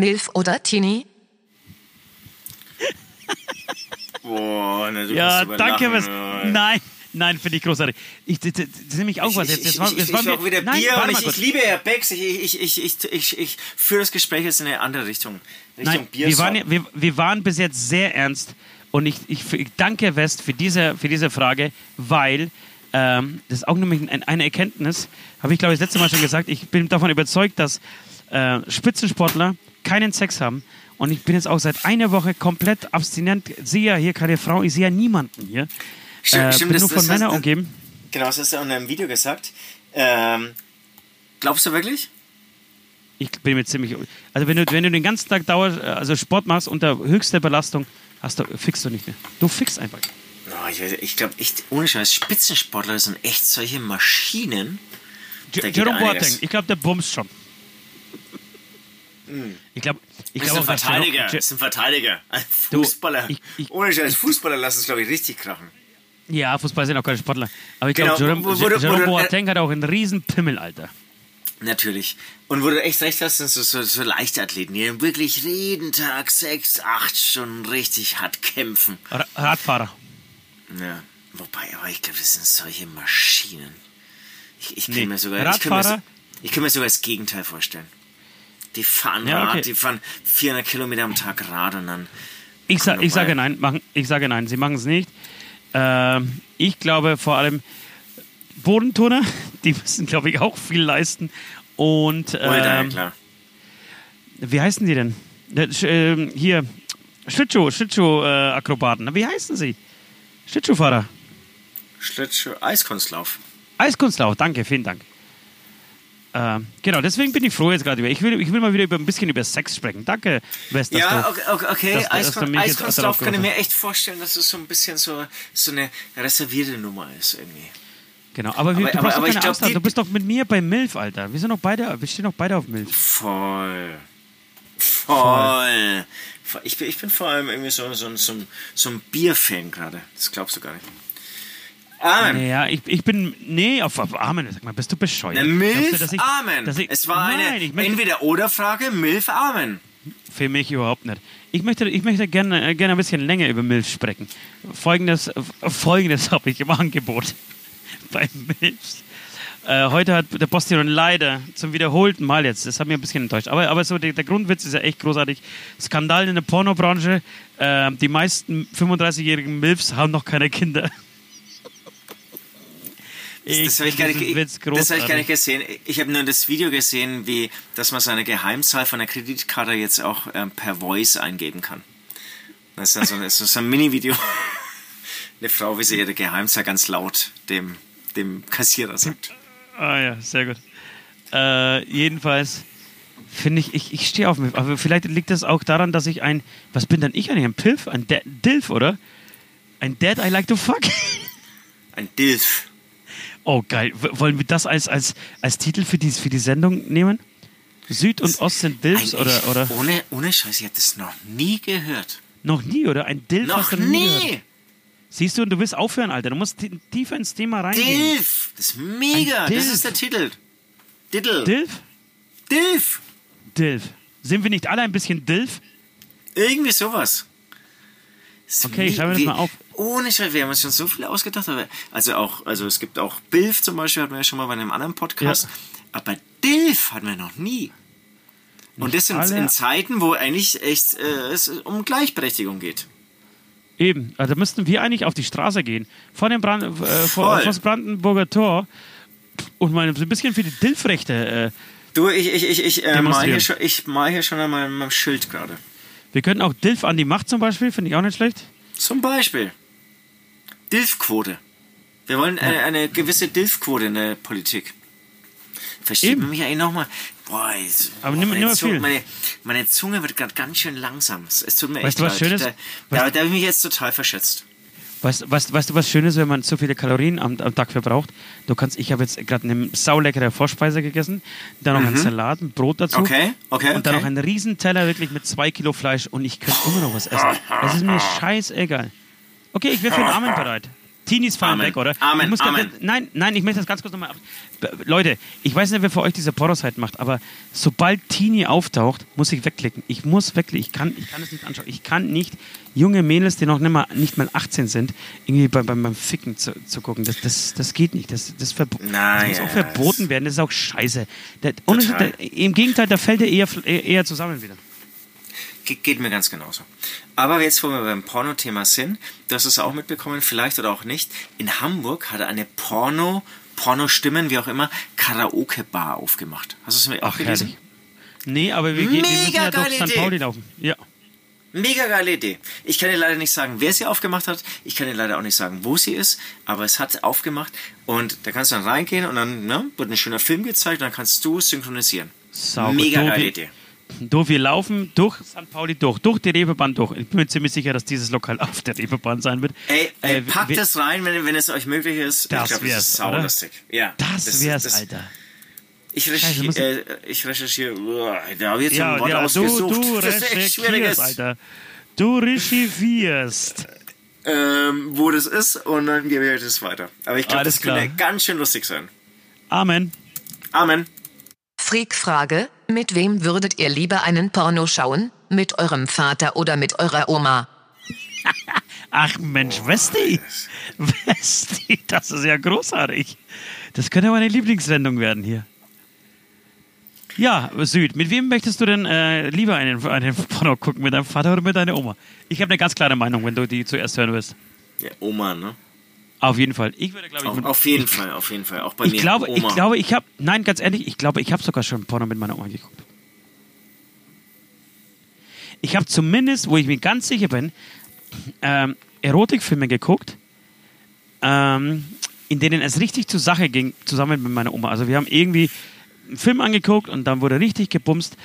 Speaker 2: Milf oder Tini?
Speaker 4: Boah, ne, du
Speaker 3: Ja, danke,
Speaker 4: lachen,
Speaker 3: was. Nein, nein, finde ich großartig. Ich, das, das ist nämlich auch was.
Speaker 4: Ich,
Speaker 3: Jetzt,
Speaker 4: ich,
Speaker 3: jetzt, war-
Speaker 4: ich,
Speaker 3: jetzt
Speaker 4: ich, ich auch wieder
Speaker 3: nein,
Speaker 4: Bier und ich, ich liebe Herr Becks. Ich, ich, ich, ich, ich, ich führe das Gespräch jetzt in eine andere Richtung. Richtung
Speaker 3: Nein,
Speaker 4: Bier.
Speaker 3: wir waren, wir, wir waren bis jetzt sehr ernst und ich, ich, ich danke West für diese, für diese Frage, weil ähm, das ist auch nämlich ein, eine Erkenntnis, habe ich glaube ich das letzte Mal schon gesagt, ich bin davon überzeugt, dass äh, Spitzensportler keinen Sex haben und ich bin jetzt auch seit einer Woche komplett abstinent, sehe ja hier keine Frau, ich sehe ja niemanden hier.
Speaker 4: Stimmt,
Speaker 3: äh,
Speaker 4: stimmt,
Speaker 3: bin
Speaker 4: das-
Speaker 3: nur von Männern umgeben.
Speaker 4: Genau, das hast du auch in einem Video gesagt. Ähm, glaubst du wirklich?
Speaker 3: Ich bin mir ziemlich. Also wenn du, wenn du den ganzen Tag Dauer, also Sport machst unter höchster Belastung, hast du, fixst du nicht mehr. Du fixst einfach.
Speaker 4: Oh, ich ich glaube echt, ohne Scheiß, Spitzensportler sind echt solche Maschinen.
Speaker 3: Jerome. Boateng, ich glaube, der bumst schon. Ich glaube, ich glaube
Speaker 4: ein Verteidiger.
Speaker 3: Jerome-
Speaker 4: Das ist ein Verteidiger. Ein
Speaker 3: Du,
Speaker 4: Fußballer.
Speaker 3: ich- ich-
Speaker 4: Ohne Scheiß, Fußballer lassen es, glaube ich, richtig krachen.
Speaker 3: Ja, Fußball sind auch keine Sportler. Aber ich
Speaker 4: Genau,
Speaker 3: glaube, Jerome,
Speaker 4: wo-
Speaker 3: Jerome
Speaker 4: wo-
Speaker 3: Boateng hat auch einen riesen Pimmel, Alter.
Speaker 4: Natürlich. Und wo du echt recht hast, sind so, so, so Leichtathleten, die wirklich jeden Tag sechs, acht Stunden richtig hart kämpfen.
Speaker 3: Ra- Radfahrer.
Speaker 4: Ja. Wobei, aber ich glaube, das sind solche Maschinen. Ich, ich kann
Speaker 3: Nee,
Speaker 4: mir sogar, ich kann mir, ich kann mir sogar das Gegenteil vorstellen. Die fahren
Speaker 3: Ja, okay.
Speaker 4: Rad, die fahren 400 Kilometer am Tag Rad und dann.
Speaker 3: Ich, sa ich sage nein, machen, ich sage nein, sie machen es nicht. Ähm, ich glaube vor allem Bodenturner, die müssen, glaube ich, auch viel leisten. Und
Speaker 4: Ähm,
Speaker 3: ähm,
Speaker 4: klar.
Speaker 3: wie heißen die denn? Sch- ähm, hier, Schlittschuh, Schlittschuh-Akrobaten. wie heißen sie? Schlittschuhfahrer.
Speaker 4: Schlittschuh, Eiskunstlauf.
Speaker 3: Eiskunstlauf, danke, vielen Dank. Ähm, genau, deswegen bin ich froh jetzt gerade über. Ich will, ich will mal wieder über, ein bisschen über Sex sprechen. Danke, West.
Speaker 4: Ja,
Speaker 3: du-
Speaker 4: okay, okay,
Speaker 3: dass dass
Speaker 4: Eiskunstlauf kann ich mir echt vorstellen, dass es so ein bisschen so, so eine reservierte Nummer ist irgendwie.
Speaker 3: Genau, aber, wir,
Speaker 4: Aber-
Speaker 3: du
Speaker 4: aber- aber
Speaker 3: keine
Speaker 4: glaub,
Speaker 3: Angst haben. Du bist doch mit mir bei MILF, Alter. Wir sind doch beide, wir stehen doch beide auf MILF.
Speaker 4: Voll. Voll. Ich bin, ich bin vor allem irgendwie so, so, so, ein- so ein Bierfan gerade. Das glaubst du gar nicht. Amen.
Speaker 3: Naja, ich, ich bin. Nee, auf, auf Amen. Sag mal, bist du bescheuert?
Speaker 4: Eine
Speaker 3: du,
Speaker 4: Milf
Speaker 3: dass ich-
Speaker 4: Amen.
Speaker 3: ich-
Speaker 4: es war
Speaker 3: Nein,
Speaker 4: eine
Speaker 3: ich möchte,
Speaker 4: Entweder-Oder-Frage, Milf Amen.
Speaker 3: Für mich überhaupt nicht. Ich möchte, ich möchte gerne, äh, gerne ein bisschen länger über MILF sprechen. Folgendes, äh, Folgendes habe ich im Angebot bei MILFs. Äh, heute hat der Postillion leider zum wiederholten Mal jetzt, das hat mich ein bisschen enttäuscht, aber, aber so der, der Grundwitz ist ja echt großartig. Skandal in der Pornobranche, äh, die meisten 35-jährigen MILFs haben noch keine Kinder.
Speaker 4: Das habe ich, gar nicht- das hab ich gar nicht gesehen. Ich habe nur das Video gesehen, wie dass man seine Geheimzahl von der Kreditkarte jetzt auch ähm, per Voice eingeben kann. Das ist dann so, ein- das ist so ein Mini-Video. Eine Frau, wie sie ihre Geheimzahl ganz laut dem, dem Kassierer sagt.
Speaker 3: Ah ja, sehr gut. Äh, jedenfalls finde ich, ich, ich stehe auf mich. Aber vielleicht liegt das auch daran, dass ich ein, was bin denn ich eigentlich? Ein Pilf? Ein Da- Dilf, oder? Ein Dad I like to fuck?
Speaker 4: Ein Dilf.
Speaker 3: Oh, geil. Wollen wir das als, als, als Titel für die, für die Sendung nehmen? Süd und Ost sind Dilfs
Speaker 4: Ein-
Speaker 3: oder, oder?
Speaker 4: Ohne, ohne Scheiß, ich habe das noch nie gehört.
Speaker 3: Noch nie, oder? Ein Dilf
Speaker 4: Noch
Speaker 3: hast du nie.
Speaker 4: nie!
Speaker 3: gehört. Siehst du, und du willst aufhören, Alter. Du musst ti- tiefer ins Thema reingehen.
Speaker 4: Dilf! Das ist mega! Das ist der Titel. Diddle.
Speaker 3: Dilf?
Speaker 4: Dilf!
Speaker 3: Dilf. Sind wir nicht alle ein bisschen Dilf?
Speaker 4: Irgendwie sowas. Das
Speaker 3: Okay, ich schreibe das mal auf.
Speaker 4: Ohne Scheiß, wir haben uns schon so viel ausgedacht. Aber also auch, also es gibt auch Bilf zum Beispiel, hatten wir ja schon mal bei einem anderen Podcast.
Speaker 3: Ja.
Speaker 4: Aber Dilf hatten wir noch nie. Und das sind
Speaker 3: alle-
Speaker 4: in Zeiten, wo eigentlich echt äh, es um Gleichberechtigung geht.
Speaker 3: Eben, also müssten wir eigentlich auf die Straße gehen, vor dem Brand, äh, vor, das Brandenburger Tor und mal so ein bisschen für die Dilfrechte. Äh,
Speaker 4: Du, ich, ich, ich, ich, äh, mal hier schon, ich mal hier schon an meinem, meinem Schild gerade.
Speaker 3: wir könnten auch Dilf an die Macht zum Beispiel, finde ich auch nicht schlecht.
Speaker 4: Zum Beispiel Dilfquote. Wir wollen eine, eine gewisse Dilfquote in der Politik. Versteht man mich eigentlich nochmal? Boah, jetzt,
Speaker 3: Aber nimm-
Speaker 4: meine,
Speaker 3: nimm
Speaker 4: Zunge,
Speaker 3: viel.
Speaker 4: meine, meine Zunge wird gerade ganz schön langsam. Es, tut mir
Speaker 3: Weißt
Speaker 4: echt
Speaker 3: du, was
Speaker 4: leid.
Speaker 3: Schönes?
Speaker 4: Da, da, da habe ich mich jetzt total verschätzt.
Speaker 3: Weißt, weißt, weißt du, was schön ist, wenn man so viele Kalorien am, am Tag verbraucht? Du kannst, ich habe jetzt gerade eine sauleckere Vorspeise gegessen, dann noch einen Salat, ein Brot dazu.
Speaker 4: Mhm. Okay, okay,
Speaker 3: Und dann
Speaker 4: okay.
Speaker 3: noch einen Riesenteller wirklich mit zwei Kilo Fleisch und ich könnte immer noch was essen. Es ist mir scheißegal. Okay, ich wäre für den Armen bereit. Teenies fallen
Speaker 4: Amen.
Speaker 3: weg, oder?
Speaker 4: Amen,
Speaker 3: muss ganz-
Speaker 4: Amen.
Speaker 3: Nein, nein, ich möchte das ganz kurz nochmal ab. Leute, ich weiß nicht, wer für euch diese Pornoseite macht, aber sobald Teenie auftaucht, muss ich wegklicken. Ich muss wegklicken. Ich kann, ich kann es nicht anschauen. Ich kann nicht junge Mädels, die noch nicht mal, nicht mal 18 sind, irgendwie beim, beim, beim Ficken zu, zu gucken. Das, das, das geht nicht. Das, das, verbo
Speaker 4: Na
Speaker 3: das muss
Speaker 4: ja,
Speaker 3: auch verboten werden. Das ist auch scheiße. Der, der, Im Gegenteil, da fällt er eher eher zusammen wieder.
Speaker 4: Ge geht mir ganz genauso. Aber jetzt, wo wir beim Porno-Thema sind, du hast es auch mitbekommen, vielleicht oder auch nicht, in Hamburg hat eine Porno, Porno-Stimmen, wie auch immer, Karaoke-Bar aufgemacht. Hast du es mir auch
Speaker 3: Ach,
Speaker 4: gelesen?
Speaker 3: herrlich. Nee, aber wir, gehen- wir müssen
Speaker 4: Mega
Speaker 3: ja durch St. Pauli laufen. Ja.
Speaker 4: Mega geile Idee. Ich kann dir leider nicht sagen, wer sie aufgemacht hat. Ich kann dir leider auch nicht sagen, wo sie ist. Aber es hat aufgemacht. Und da kannst du dann reingehen und dann ne, wird ein schöner Film gezeigt und dann kannst du synchronisieren.
Speaker 3: Sauber.
Speaker 4: Mega geile Idee.
Speaker 3: Du, wir laufen durch St. Pauli durch, durch die Reeperbahn durch. Ich bin mir ziemlich sicher, dass dieses Lokal auf der Reeperbahn sein wird.
Speaker 4: Ey, ey
Speaker 3: Äh,
Speaker 4: packt es rein, wenn, wenn es euch möglich ist.
Speaker 3: Das
Speaker 4: ich glaube,
Speaker 3: wär's,
Speaker 4: das ist
Speaker 3: oder?
Speaker 4: saulustig. Ja,
Speaker 3: Das wär's,
Speaker 4: das-
Speaker 3: Alter.
Speaker 4: Ich,
Speaker 3: ich-
Speaker 4: äh, ich recherchiere. Da habe ich jetzt
Speaker 3: Ja,
Speaker 4: ein Wort
Speaker 3: ja, du,
Speaker 4: ausgesucht.
Speaker 3: du
Speaker 4: das schwierig
Speaker 3: recherchierst. Alter. Du recherchierst.
Speaker 4: Ähm, wo das ist und dann gebe ich euch das weiter. Aber ich glaube, das könnte
Speaker 3: klar.
Speaker 4: ganz schön lustig sein.
Speaker 3: Amen.
Speaker 4: Amen.
Speaker 2: Freak-Frage, mit wem würdet ihr lieber einen Porno schauen? Mit eurem Vater oder mit eurer Oma?
Speaker 3: Ach Mensch, Westi. Westi, das ist ja großartig. Das könnte meine Lieblingssendung werden hier. Ja, Süd, mit wem möchtest du denn äh, lieber einen, einen Porno gucken? Mit deinem Vater oder mit deiner Oma? Ich habe eine ganz klare Meinung, wenn du die zuerst hören wirst.
Speaker 4: Ja, Oma, ne?
Speaker 3: Auf jeden Fall. Ich würde, glaube ich,
Speaker 4: Auf, auf jeden Fall, auf jeden Fall. Auch bei
Speaker 3: ich
Speaker 4: mir.
Speaker 3: glaube, ich
Speaker 4: Oma.
Speaker 3: glaube, ich habe, nein, ganz ehrlich, ich glaube, ich habe sogar schon Porno mit meiner Oma geguckt. Ich habe zumindest, wo ich mir ganz sicher bin, ähm, Erotikfilme geguckt, ähm, in denen es richtig zur Sache ging, zusammen mit meiner Oma. Also wir haben irgendwie einen Film angeguckt und dann wurde richtig gebumst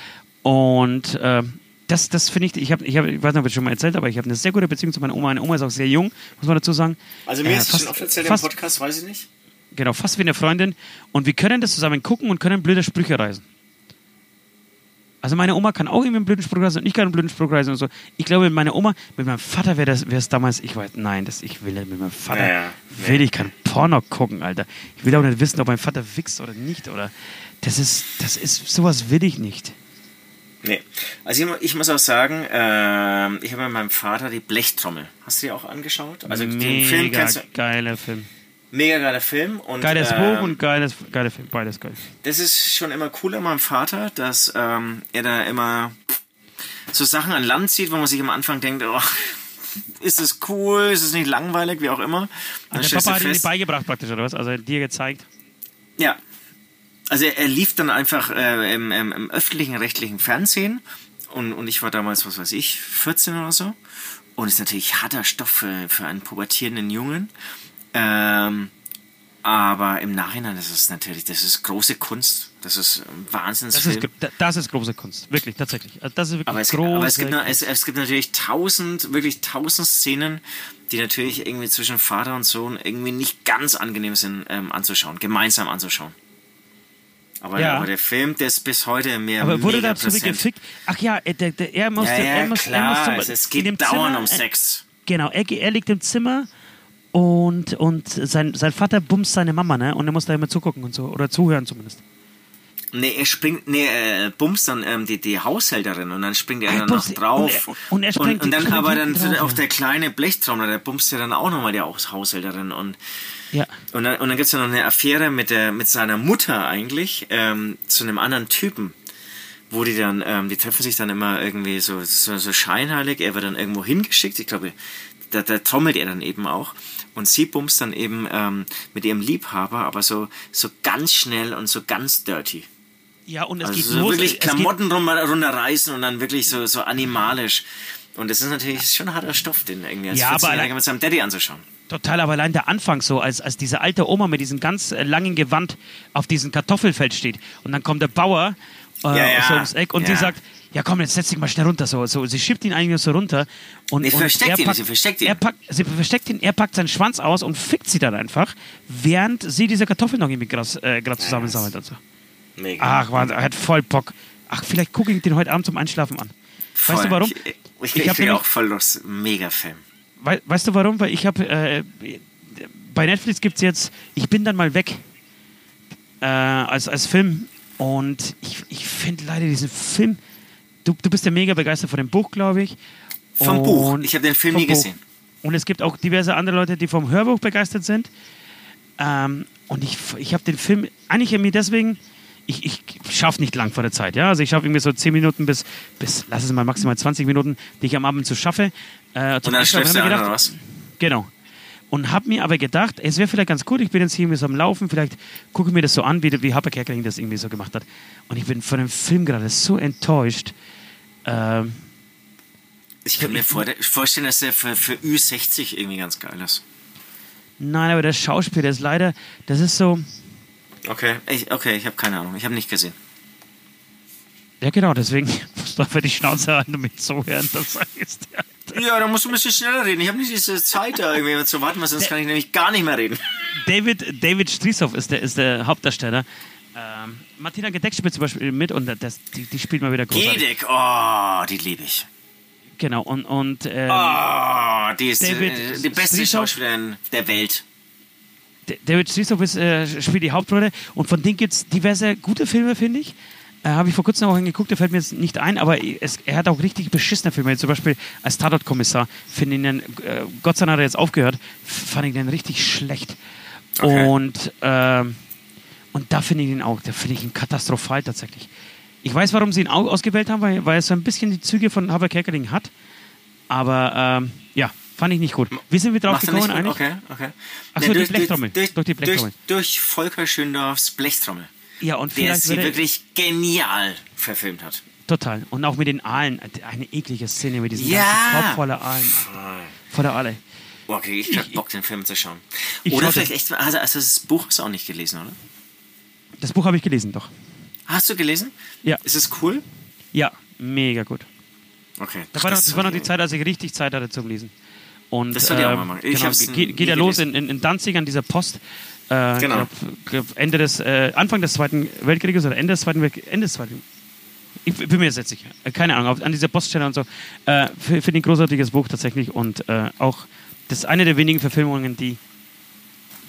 Speaker 3: und ähm, das, das finde ich, ich, hab, ich, hab, ich weiß nicht, ob ich schon mal erzählt habe, aber ich habe eine sehr gute Beziehung zu meiner Oma. Meine Oma ist auch sehr jung, muss man dazu sagen.
Speaker 4: Also mir
Speaker 3: Äh,
Speaker 4: ist es schon offiziell im
Speaker 3: fast,
Speaker 4: Podcast, weiß ich nicht.
Speaker 3: Genau, fast wie eine Freundin. Und wir können das zusammen gucken und können blöde Sprüche reisen. Also meine Oma kann auch irgendwie einen blöden Spruch reisen und ich kann einen blöden Spruch reisen und so. Ich glaube, mit meiner Oma, mit meinem Vater wäre das wäre es damals, ich weiß, nein, das, ich will nicht mit meinem Vater,
Speaker 4: Ja, ja.
Speaker 3: will ich kein Porno gucken, Alter. Ich will auch nicht wissen, ob mein Vater wichst oder nicht, oder das ist, das ist, sowas will ich nicht.
Speaker 4: Nee. Also ich, ich muss auch sagen, ähm, ich habe mit meinem Vater die Blechtrommel. Hast du die auch angeschaut? Also den Film
Speaker 3: Mega
Speaker 4: kennst du.
Speaker 3: geiler Film.
Speaker 4: Mega geiler Film. Und,
Speaker 3: Geiles
Speaker 4: ähm,
Speaker 3: Buch und geiles, geiler Film, beides geil.
Speaker 4: Das ist schon immer cool an meinem Vater, dass ähm, er da immer so Sachen an Land zieht, wo man sich am Anfang denkt, oh, ist es cool, ist es nicht langweilig, wie auch immer. Dann
Speaker 3: Also der Papa hat ihn
Speaker 4: fest,
Speaker 3: beigebracht praktisch, oder was? Also dir gezeigt.
Speaker 4: Ja. Also er, er lief dann einfach äh, im, im, im öffentlichen rechtlichen Fernsehen und, und ich war damals, was weiß ich, 14 oder so. Und ist natürlich harter Stoff für, für einen pubertierenden Jungen. Ähm, aber im Nachhinein, das ist natürlich, das ist große Kunst. Das ist ein
Speaker 3: Das ist, das ist große Kunst, wirklich, tatsächlich. Also das ist wirklich
Speaker 4: Aber es,
Speaker 3: große
Speaker 4: aber es, gibt, es, es gibt natürlich tausend, wirklich tausend Szenen, die natürlich irgendwie zwischen Vater und Sohn irgendwie nicht ganz angenehm sind ähm, anzuschauen, gemeinsam anzuschauen. Aber,
Speaker 3: Ja.
Speaker 4: aber der Film, der ist bis heute mehr
Speaker 3: Aber wurde
Speaker 4: mega
Speaker 3: da so wie
Speaker 4: präsent.
Speaker 3: gefickt? Ach ja, er, der, der, er musste,
Speaker 4: Ja, ja,
Speaker 3: er muss,
Speaker 4: klar,
Speaker 3: er muss zum,
Speaker 4: es, geht dauernd
Speaker 3: Zimmer,
Speaker 4: um
Speaker 3: äh,
Speaker 4: Sex.
Speaker 3: Genau, er, er liegt im Zimmer und, und sein, sein Vater bumst seine Mama, ne? Und er muss da immer zugucken und so, oder zuhören zumindest.
Speaker 4: Nee, er springt, nee, er bumst dann ähm, die, die Haushälterin und dann springt er
Speaker 3: Ah,
Speaker 4: dann noch drauf.
Speaker 3: und er- und er springt
Speaker 4: und, dann
Speaker 3: die-
Speaker 4: aber dann
Speaker 3: drauf,
Speaker 4: auch der kleine Blechtrommler, der bumst ja dann auch nochmal die Haus- Haushälterin und
Speaker 3: Ja.
Speaker 4: Und dann, und dann gibt es ja noch eine Affäre mit, der, mit seiner Mutter eigentlich, ähm, zu einem anderen Typen. Wo die dann, ähm, die treffen sich dann immer irgendwie so, so, so scheinheilig. Er wird dann irgendwo hingeschickt. Ich glaube, da, da trommelt er dann eben auch. Und sie bumst dann eben ähm, mit ihrem Liebhaber, aber so, so ganz schnell und so ganz dirty.
Speaker 3: Ja, und es
Speaker 4: Also
Speaker 3: geht
Speaker 4: so
Speaker 3: los.
Speaker 4: wirklich Klamotten runterreißen und dann wirklich so, so animalisch. Und das ist natürlich schon harter Stoff, den irgendwie als
Speaker 3: Ja, aber
Speaker 4: 14-Jähriger
Speaker 3: allein-
Speaker 4: mit seinem Daddy anzuschauen.
Speaker 3: Total, aber allein der Anfang so, als, als diese alte Oma mit diesem ganz äh, langen Gewand auf diesem Kartoffelfeld steht und dann kommt der Bauer äh,
Speaker 4: Ja, ja,
Speaker 3: so ums Eck und
Speaker 4: ja.
Speaker 3: sie sagt, ja komm, jetzt setz dich mal schnell runter. So, so, sie schiebt ihn eigentlich so runter und,
Speaker 4: Nee,
Speaker 3: und
Speaker 4: versteckt
Speaker 3: er
Speaker 4: ihn,
Speaker 3: packt,
Speaker 4: sie versteckt ihn.
Speaker 3: Er packt, sie versteckt ihn, er packt seinen Schwanz aus und fickt sie dann einfach, während sie diese Kartoffeln noch irgendwie gerade äh, grad zusammensammelt und so.
Speaker 4: Mega.
Speaker 3: Ach, man, er hat voll Bock. Ach, vielleicht gucke ich den heute Abend zum Einschlafen an. Weißt du warum?
Speaker 4: Ich, ich,
Speaker 3: Ich
Speaker 4: ich, bin auch voll los. Mega Film.
Speaker 3: Wei weißt du warum? Weil ich habe, äh, bei Netflix gibt es jetzt Ich bin dann mal weg äh, als, als Film. Und ich, ich finde leider diesen Film. Du, du bist ja mega begeistert von dem Buch, glaube ich.
Speaker 4: Vom Buch.
Speaker 3: Und
Speaker 4: Ich habe den Film nie
Speaker 3: Buch.
Speaker 4: gesehen.
Speaker 3: Und es gibt auch diverse andere Leute, die vom Hörbuch begeistert sind. Ähm, und ich, ich habe den Film eigentlich irgendwie deswegen. Ich, ich schaffe nicht lang vor der Zeit, ja. Also ich schaffe irgendwie so 10 Minuten bis, bis, lass es mal maximal 20 Minuten, die ich am Abend so schaffe. Äh,
Speaker 4: Und dann schläfst du an,
Speaker 3: gedacht,
Speaker 4: oder was?
Speaker 3: Genau. Und habe mir aber gedacht, es wäre vielleicht ganz gut, ich bin jetzt hier irgendwie so am Laufen, vielleicht gucke ich mir das so an, wie, wie Harper Kerkeling das irgendwie so gemacht hat. Und ich bin von dem Film gerade so enttäuscht. Ähm,
Speaker 4: Ich kann mir vor, vorstellen, dass der für, für Ü60 irgendwie ganz geil ist.
Speaker 3: nein, aber der Schauspiel, der ist leider, das ist so,
Speaker 4: Okay, ich, okay, ich habe keine Ahnung. Ich habe nicht gesehen.
Speaker 3: ja genau, deswegen musst du einfach die Schnauze halten und mich zuhören, das sagst du.
Speaker 4: Ja, da musst du ein bisschen schneller reden. Ich habe nicht diese Zeit, da irgendwie zu warten, weil sonst kann ich nämlich gar nicht mehr reden.
Speaker 3: David, David Strieshoff ist der, ist der Hauptdarsteller. Ähm, Martina Gedeck spielt zum Beispiel mit und das, die, die spielt mal wieder großartig.
Speaker 4: Gedek, oh, die liebe ich.
Speaker 3: Genau, und, und ähm,
Speaker 4: Oh, die ist
Speaker 3: David
Speaker 4: äh, die beste
Speaker 3: Strieshoff.
Speaker 4: Schauspielerin der Welt.
Speaker 3: David ist, äh, spielt die Hauptrolle und von denen gibt es diverse gute Filme, finde ich. Äh, Habe ich vor kurzem auch angeguckt, der fällt mir jetzt nicht ein, aber es, er hat auch richtig beschissene Filme. Zum Beispiel als Tatort-Kommissar finde ich ihn, äh, Gott sei Dank hat er jetzt aufgehört, fand ich den richtig schlecht.
Speaker 4: Okay.
Speaker 3: Und, ähm, und da finde ich ihn auch, da finde ich ihn katastrophal tatsächlich. Ich weiß, warum sie ihn auch ausgewählt haben, weil, weil er so ein bisschen die Züge von Haber Kerkeling hat. Aber ähm, ja, fand ich nicht gut. Wie sind wir drauf
Speaker 4: Macht er
Speaker 3: gekommen eigentlich?
Speaker 4: Okay, okay.
Speaker 3: Ach so,
Speaker 4: Nee,
Speaker 3: die
Speaker 4: durch,
Speaker 3: Blechtrommel.
Speaker 4: Durch,
Speaker 3: Durch die
Speaker 4: durch,
Speaker 3: Blechtrommel.
Speaker 4: durch Volker Schöndorfs Blechtrommel.
Speaker 3: Ja, und
Speaker 4: Der
Speaker 3: vielleicht
Speaker 4: sie wirklich genial verfilmt hat.
Speaker 3: Total. Und auch mit den Aalen. Eine eklige Szene mit diesem
Speaker 4: Ja.
Speaker 3: ganzen Kopf voller Aalen. Voller Aale.
Speaker 4: Krieg ich grad Bock, den Film zu schauen. Oder vielleicht echt, also, also das Buch hast du auch nicht gelesen, oder?
Speaker 3: Das Buch habe ich gelesen, doch.
Speaker 4: Hast du gelesen?
Speaker 3: Ja.
Speaker 4: Ist es cool?
Speaker 3: Ja, mega gut.
Speaker 4: Okay.
Speaker 3: Das war, noch, das war noch die Zeit, als ich richtig Zeit hatte zum Lesen. Und,
Speaker 4: Das soll ich auch
Speaker 3: ähm,
Speaker 4: mal machen. Ich
Speaker 3: Genau,
Speaker 4: hab's
Speaker 3: geht, geht ja los in, in, in Danzig an dieser Post. Äh,
Speaker 4: Genau.
Speaker 3: Ende des, äh, Anfang des Zweiten Weltkrieges oder Ende des Zweiten Weltkrieges. Ende des Zweiten ich bin mir jetzt nicht sicher. Äh, Keine Ahnung, an dieser Poststelle und so. Äh, Finde ich ein großartiges Buch tatsächlich und äh, auch das ist eine der wenigen Verfilmungen, die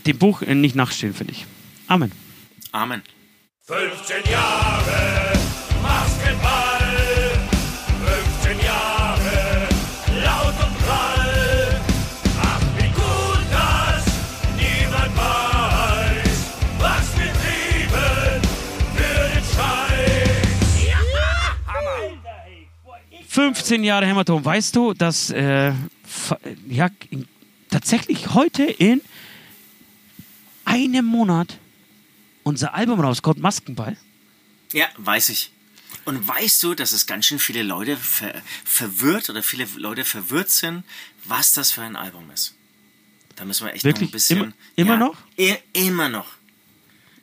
Speaker 3: dem Buch äh, nicht nachstehen, finde ich. Amen.
Speaker 4: Amen.
Speaker 5: 15 Jahre Maskenball, 15 Jahre
Speaker 3: Hämatom. Weißt du, dass äh, ja, in, tatsächlich heute in einem Monat unser Album rauskommt, Maskenball?
Speaker 4: Ja, weiß ich. Und weißt du, dass es ganz schön viele Leute ver verwirrt oder viele Leute verwirrt sind, was das für ein Album ist? Da müssen wir echt noch
Speaker 3: Wirklich?
Speaker 4: ein bisschen.
Speaker 3: Immer- immer
Speaker 4: ja,
Speaker 3: noch?
Speaker 4: I immer noch.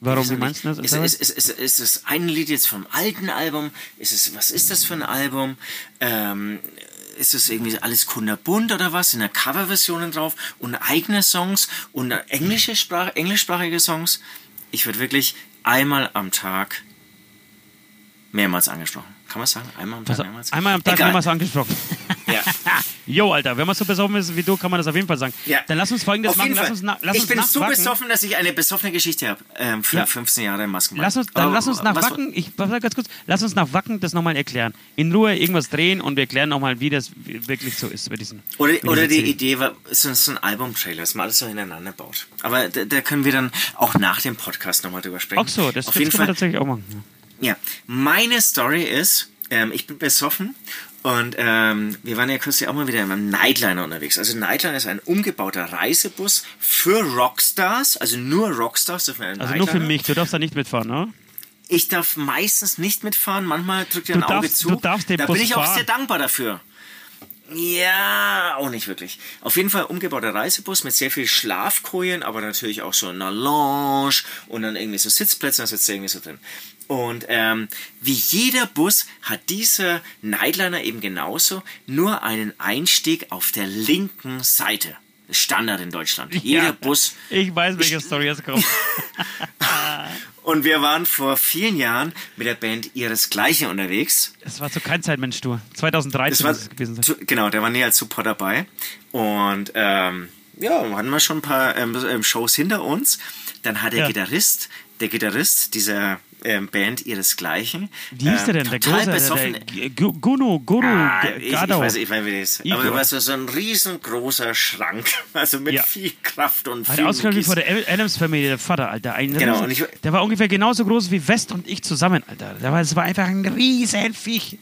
Speaker 3: Warum, wie meinst du das?
Speaker 4: Ist, ist, ist, ist, ist es ein Lied jetzt vom alten Album? Ist es, was ist das für ein Album? Ähm, ist es irgendwie alles kunderbunt oder was? Sind da Coverversionen drauf und eigene Songs und englische Sprache, englischsprachige Songs? Ich würde wirklich einmal am Tag mehrmals angesprochen. Kann man sagen? Einmal am Tag mehrmals?
Speaker 3: einmal am Tag
Speaker 4: Egal.
Speaker 3: es angesprochen.
Speaker 4: Ja.
Speaker 3: Jo, Alter, wenn man so besoffen ist wie du, kann man das auf jeden Fall sagen.
Speaker 4: Ja.
Speaker 3: Dann lass uns folgendes
Speaker 4: Auf
Speaker 3: machen. Lass uns, na, lass
Speaker 4: ich
Speaker 3: uns
Speaker 4: bin so besoffen, dass ich eine besoffene Geschichte habe ähm, für
Speaker 3: Ja.
Speaker 4: 15 Jahre Maskenball.
Speaker 3: Lass uns, dann
Speaker 4: Aber
Speaker 3: lass uns nach
Speaker 4: was-
Speaker 3: Wacken, ich warte ganz kurz, lass uns nach Wacken das nochmal erklären. In Ruhe irgendwas drehen und wir erklären nochmal, wie das wirklich so ist bei diesen.
Speaker 4: Oder, oder die
Speaker 3: CD.
Speaker 4: Idee war, so, so ein Album-Trailer, dass man alles so hintereinander baut. Aber da, da können wir dann auch nach dem Podcast nochmal drüber sprechen.
Speaker 3: Ach so, das,
Speaker 4: Auf jeden Fall.
Speaker 3: tatsächlich auch machen.
Speaker 4: Ja, meine Story ist, ähm, ich bin besoffen und ähm, wir waren ja kürzlich auch mal wieder im Nightliner unterwegs. Also Nightliner ist ein umgebauter Reisebus für Rockstars, also nur Rockstars dürfen einen
Speaker 3: Also nur für mich, du darfst da nicht mitfahren, ne?
Speaker 4: Ich darf meistens nicht mitfahren, manchmal drückt ihr ein Auge
Speaker 3: darfst-
Speaker 4: zu.
Speaker 3: du darfst den
Speaker 4: da
Speaker 3: Bus
Speaker 4: bin ich auch
Speaker 3: fahren.
Speaker 4: sehr dankbar dafür. Ja, auch nicht wirklich. Auf jeden Fall umgebauter Reisebus mit sehr viel Schlafkojen, aber natürlich auch so eine Lounge und dann irgendwie so Sitzplätze, da sitzt irgendwie so drin. Und ähm, wie jeder Bus hat dieser Nightliner eben genauso nur einen Einstieg auf der linken Seite. Das Standard in Deutschland. Jeder
Speaker 3: Ja.
Speaker 4: Bus
Speaker 3: Ich weiß, welche Story jetzt kommt.
Speaker 4: Und wir waren vor vielen Jahren mit der Band ihresgleichen unterwegs.
Speaker 3: Es war zu kein Zeitmensch, du. 2013
Speaker 4: Das war
Speaker 3: es gewesen sein.
Speaker 4: genau, der war nie als Support dabei. Und ähm, ja, hatten wir schon ein paar ähm, Shows hinter uns. Dann hat der
Speaker 3: Ja.
Speaker 4: Gitarrist, der Gitarrist dieser ähm, Band ihresgleichen.
Speaker 3: Wie hieß der denn? Der
Speaker 4: total
Speaker 3: große,
Speaker 4: besoffen.
Speaker 3: der, Guru,
Speaker 4: Ah,
Speaker 3: G-
Speaker 4: ich, weiß, ich weiß, wie das ist. Aber du, so ein riesengroßer Schrank. Also mit
Speaker 3: Ja.
Speaker 4: viel Kraft und viel
Speaker 3: ausgeschaut wie vor der Adams Familie, der Vater, Alter. Ein
Speaker 4: Genau,
Speaker 3: Riesen-
Speaker 4: und ich-
Speaker 3: der war ungefähr genauso groß wie West und ich zusammen, Alter. Der war, das war einfach ein Riesenviech.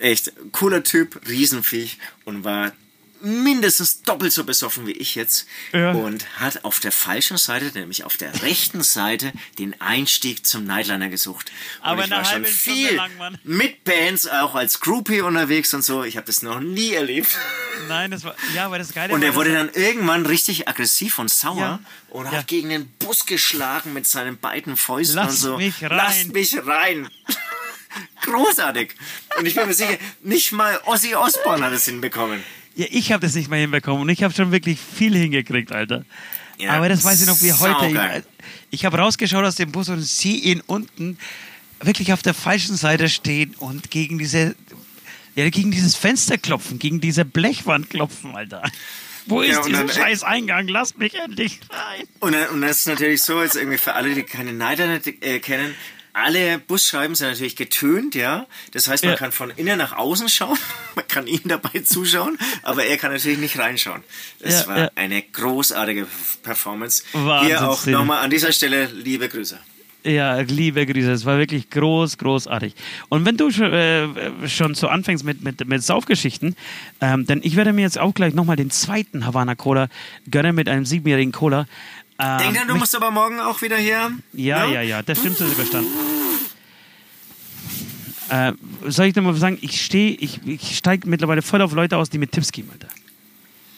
Speaker 4: Echt cooler Typ, Riesenviech und war mindestens doppelt so besoffen wie ich jetzt
Speaker 3: Ja.
Speaker 4: und hat auf der falschen Seite, nämlich auf der rechten Seite, den Einstieg zum Nightliner gesucht.
Speaker 3: Aber
Speaker 4: und ich
Speaker 3: eine
Speaker 4: war schon viel
Speaker 3: lang,
Speaker 4: mit Bands auch als Groupie unterwegs und so. Ich habe das noch nie erlebt.
Speaker 3: Nein, das war, ja, aber das Geile
Speaker 4: Und er wurde dann irgendwann richtig aggressiv und sauer
Speaker 3: Ja.
Speaker 4: und
Speaker 3: Ja.
Speaker 4: hat gegen den Bus geschlagen mit seinen beiden Fäusten
Speaker 3: Lass
Speaker 4: und so.
Speaker 3: mich rein.
Speaker 4: Lasst mich rein. Großartig. Und ich bin mir sicher, nicht mal Ozzy Osbourne hat es hinbekommen.
Speaker 3: Ja, ich habe das nicht mehr hinbekommen und ich habe schon wirklich viel hingekriegt, Alter.
Speaker 4: Ja,
Speaker 3: Aber das weiß ich noch wie heute.
Speaker 4: saugeil.
Speaker 3: Ich, ich habe rausgeschaut aus dem Bus und sehe ihn unten wirklich auf der falschen Seite stehen und gegen diese, ja, gegen dieses Fenster klopfen, gegen diese Blechwand klopfen, Alter. Wo ist
Speaker 4: Ja,
Speaker 3: dieser
Speaker 4: dann-
Speaker 3: scheiß Eingang? Lass mich endlich rein.
Speaker 4: Und, dann- und das ist natürlich so, jetzt irgendwie für alle, die keine Nightliner äh, kennen, alle Busscheiben sind natürlich getönt, ja. Das heißt, man
Speaker 3: Ja.
Speaker 4: kann von innen nach außen schauen, man kann ihm dabei zuschauen, aber er kann natürlich nicht reinschauen. Das
Speaker 3: Ja,
Speaker 4: war
Speaker 3: ja.
Speaker 4: eine großartige Performance. Hier auch nochmal an dieser Stelle liebe Grüße.
Speaker 3: Ja, liebe Grüße, es war wirklich groß, großartig. Und wenn du schon, äh, schon so anfängst mit, mit, mit Saufgeschichten, ähm, denn ich werde mir jetzt auch gleich nochmal den zweiten Havana Cola gönnen mit einem siebenjährigen Cola. Ähm,
Speaker 4: Denk dran, du musst aber morgen auch wieder hier.
Speaker 3: Ja,
Speaker 4: ne?
Speaker 3: ja, ja, das stimmt, das ist überstanden. Äh, soll ich dir mal sagen, ich stehe, ich, ich steige mittlerweile voll auf Leute aus, die mir Tipps geben, Alter.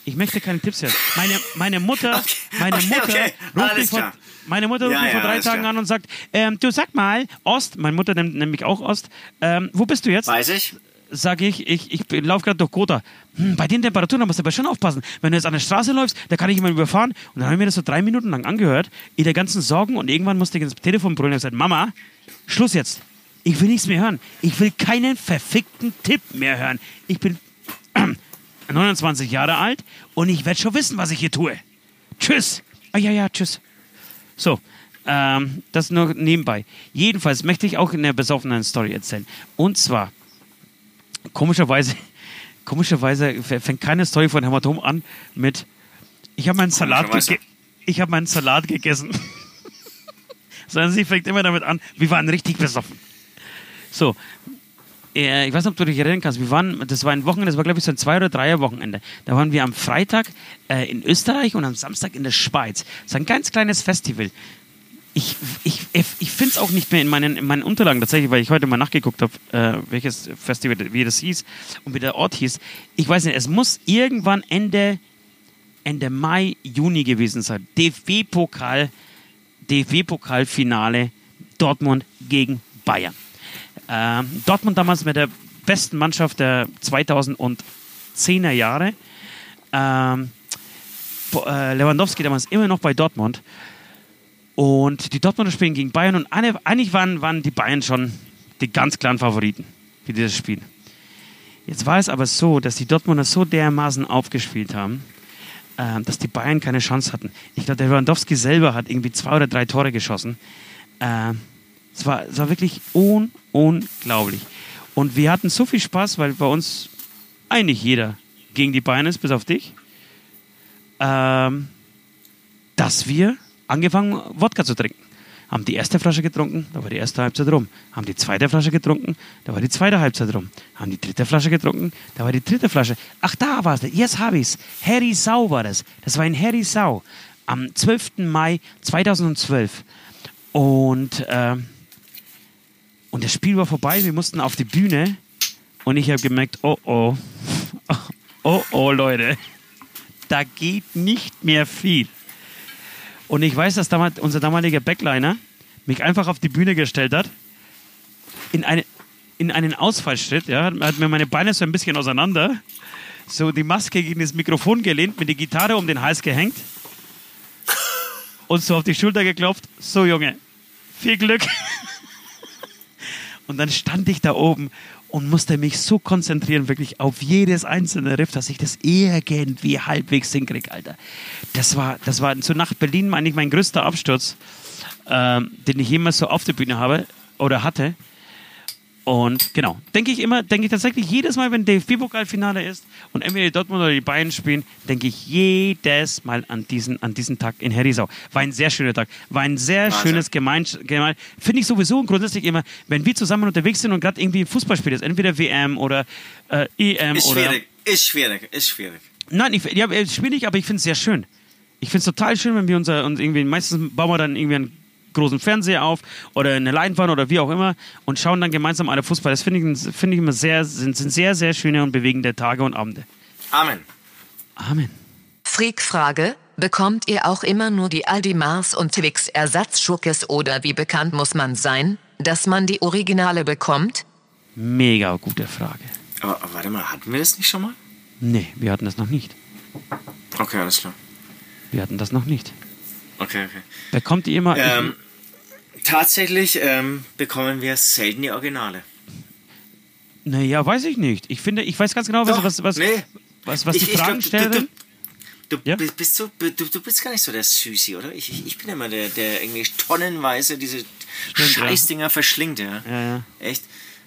Speaker 3: Ich möchte keine Tipps hören. Meine, meine Mutter,
Speaker 4: Okay,
Speaker 3: meine
Speaker 4: okay,
Speaker 3: Mutter
Speaker 4: okay,
Speaker 3: ruft mich vor,
Speaker 4: klar.
Speaker 3: meine Mutter ruft
Speaker 4: Ja,
Speaker 3: mich vor
Speaker 4: ja,
Speaker 3: drei Tagen
Speaker 4: klar.
Speaker 3: an und sagt, ähm, du sag mal, Ost, meine Mutter nennt, nennt mich auch Ost, ähm, wo bist du jetzt?
Speaker 4: Weiß ich.
Speaker 3: Sage ich, ich, ich laufe gerade durch Gotha. Hm, bei den Temperaturen musst du aber schon aufpassen. Wenn du jetzt an der Straße läufst, da kann ich jemanden überfahren. Und dann habe ich mir das so drei Minuten lang angehört, in der ganzen Sorgen. Und irgendwann musste ich ins Telefon brüllen und gesagt, Mama, Schluss jetzt. Ich will nichts mehr hören. Ich will keinen verfickten Tipp mehr hören. Ich bin 29 Jahre alt und ich werde schon wissen, was ich hier tue. Tschüss. Ah ja, ja, tschüss. So, ähm, das nur nebenbei. Jedenfalls möchte ich auch eine besoffenen Story erzählen. Und zwar, komischerweise, komischerweise fängt keine Story von Hämatom an mit, ich habe meinen Salat, ich habe meinen Salat gegessen. Sondern sie fängt immer damit an, wir waren richtig besoffen. So, äh, ich weiß nicht, ob du dich erinnern kannst. Wir waren, das war ein Wochenende, das war glaube ich so ein Zwei- oder Dreier-Wochenende. Da waren wir am Freitag äh, in Österreich und am Samstag in der Schweiz. Das ist ein ganz kleines Festival. Ich, ich, ich finde es auch nicht mehr in meinen, in meinen Unterlagen tatsächlich, weil ich heute mal nachgeguckt habe, äh, welches Festival, wie das hieß und wie der Ort hieß. Ich weiß nicht, es muss irgendwann Ende, Ende Mai, Juni gewesen sein. DFB-Pokal, DFB-Pokalfinale Dortmund gegen Bayern. Ähm, Dortmund damals mit der besten Mannschaft der 2010er Jahre. Ähm, äh, Lewandowski damals immer noch bei Dortmund. Und die Dortmunder spielen gegen Bayern und eigentlich waren, waren die Bayern schon die ganz klaren Favoriten für dieses Spiel. Jetzt war es aber so, dass die Dortmunder so dermaßen aufgespielt haben, äh, dass die Bayern keine Chance hatten. Ich glaube, der Lewandowski selber hat irgendwie zwei oder drei Tore geschossen. Äh, es, war, es war wirklich un unglaublich. Und wir hatten so viel Spaß, weil bei uns eigentlich jeder gegen die Bayern ist, bis auf dich, ähm, dass wir angefangen Wodka zu trinken. Haben die erste Flasche getrunken, da war die erste Halbzeit rum. Haben die zweite Flasche getrunken, da war die zweite Halbzeit rum. Haben die dritte Flasche getrunken, da war die dritte Flasche. Ach, da war es. Jetzt habe ich es. Harry Sau war das. Das war in Harry Sau am 12. Mai 2012. Und, äh, und das Spiel war vorbei. Wir mussten auf die Bühne. Und ich habe gemerkt, oh oh, oh oh Leute, da geht nicht mehr viel. Und ich weiß, dass damals unser damaliger Backliner mich einfach auf die Bühne gestellt hat, in, eine, in einen Ausfallschritt, ja, hat hat mir meine Beine so ein bisschen auseinander, so die Maske gegen das Mikrofon gelehnt, mit der Gitarre um den Hals gehängt und so auf die Schulter geklopft. So, Junge, viel Glück. Und dann stand ich da oben und musste mich so konzentrieren, wirklich auf jedes einzelne Riff, dass ich das irgendwie halbwegs hinkriege, Alter. Das war, das war so nach Berlin eigentlich mein größter Absturz, ähm, den ich jemals so auf der Bühne habe oder hatte. Und genau, denke ich immer, denke ich tatsächlich jedes Mal, wenn DFB-Pokalfinale ist und entweder Dortmund oder die Bayern spielen, denke ich jedes Mal an diesen, an diesen Tag in Herisau. War ein sehr schöner Tag, war ein sehr
Speaker 4: Wahnsinn.
Speaker 3: schönes Gemeinschaft. Finde ich sowieso grundsätzlich immer, wenn wir zusammen unterwegs sind und gerade irgendwie ein Fußballspiel ist, entweder WM oder äh, EM
Speaker 4: Ist
Speaker 3: oder.
Speaker 4: schwierig, ist schwierig, ist schwierig.
Speaker 3: Nein, ich, ja, ist schwierig, aber ich finde es sehr schön. Ich finde es total schön, wenn wir unser, uns irgendwie, meistens bauen wir dann irgendwie einen großen Fernseher auf oder eine Leinwand oder wie auch immer und schauen dann gemeinsam alle Fußball. Das finde ich, finde ich immer sehr, sind, sind sehr, sehr schöne und bewegende Tage und Abende.
Speaker 4: Amen.
Speaker 3: Amen.
Speaker 2: Freak-Frage, bekommt ihr auch immer nur die Aldi Mars und Twix Ersatzschurkes oder wie bekannt muss man sein, dass man die Originale bekommt?
Speaker 3: Mega gute Frage.
Speaker 4: Aber, aber warte mal, hatten wir das nicht schon mal?
Speaker 3: Nee, wir hatten das noch nicht.
Speaker 4: Okay, alles klar.
Speaker 3: Wir hatten das noch nicht.
Speaker 4: Okay, okay.
Speaker 3: Bekommt ihr immer.
Speaker 4: Ähm, tatsächlich ähm, bekommen wir selten die Originale.
Speaker 3: naja, weiß ich nicht. Ich finde, ich weiß ganz genau, was,
Speaker 4: Doch,
Speaker 3: was, was,
Speaker 4: nee.
Speaker 3: was, was die
Speaker 4: Ich- ich
Speaker 3: Fragen stellen.
Speaker 4: Du, du,
Speaker 3: Ja?
Speaker 4: bist- so, du, du bist gar nicht so der Süßi, oder? Ich, ich, ich bin immer der, der irgendwie tonnenweise diese
Speaker 3: Stimmt, ja.
Speaker 4: Scheißdinger verschlingt, ja.
Speaker 3: Ja, ja.
Speaker 4: Echt.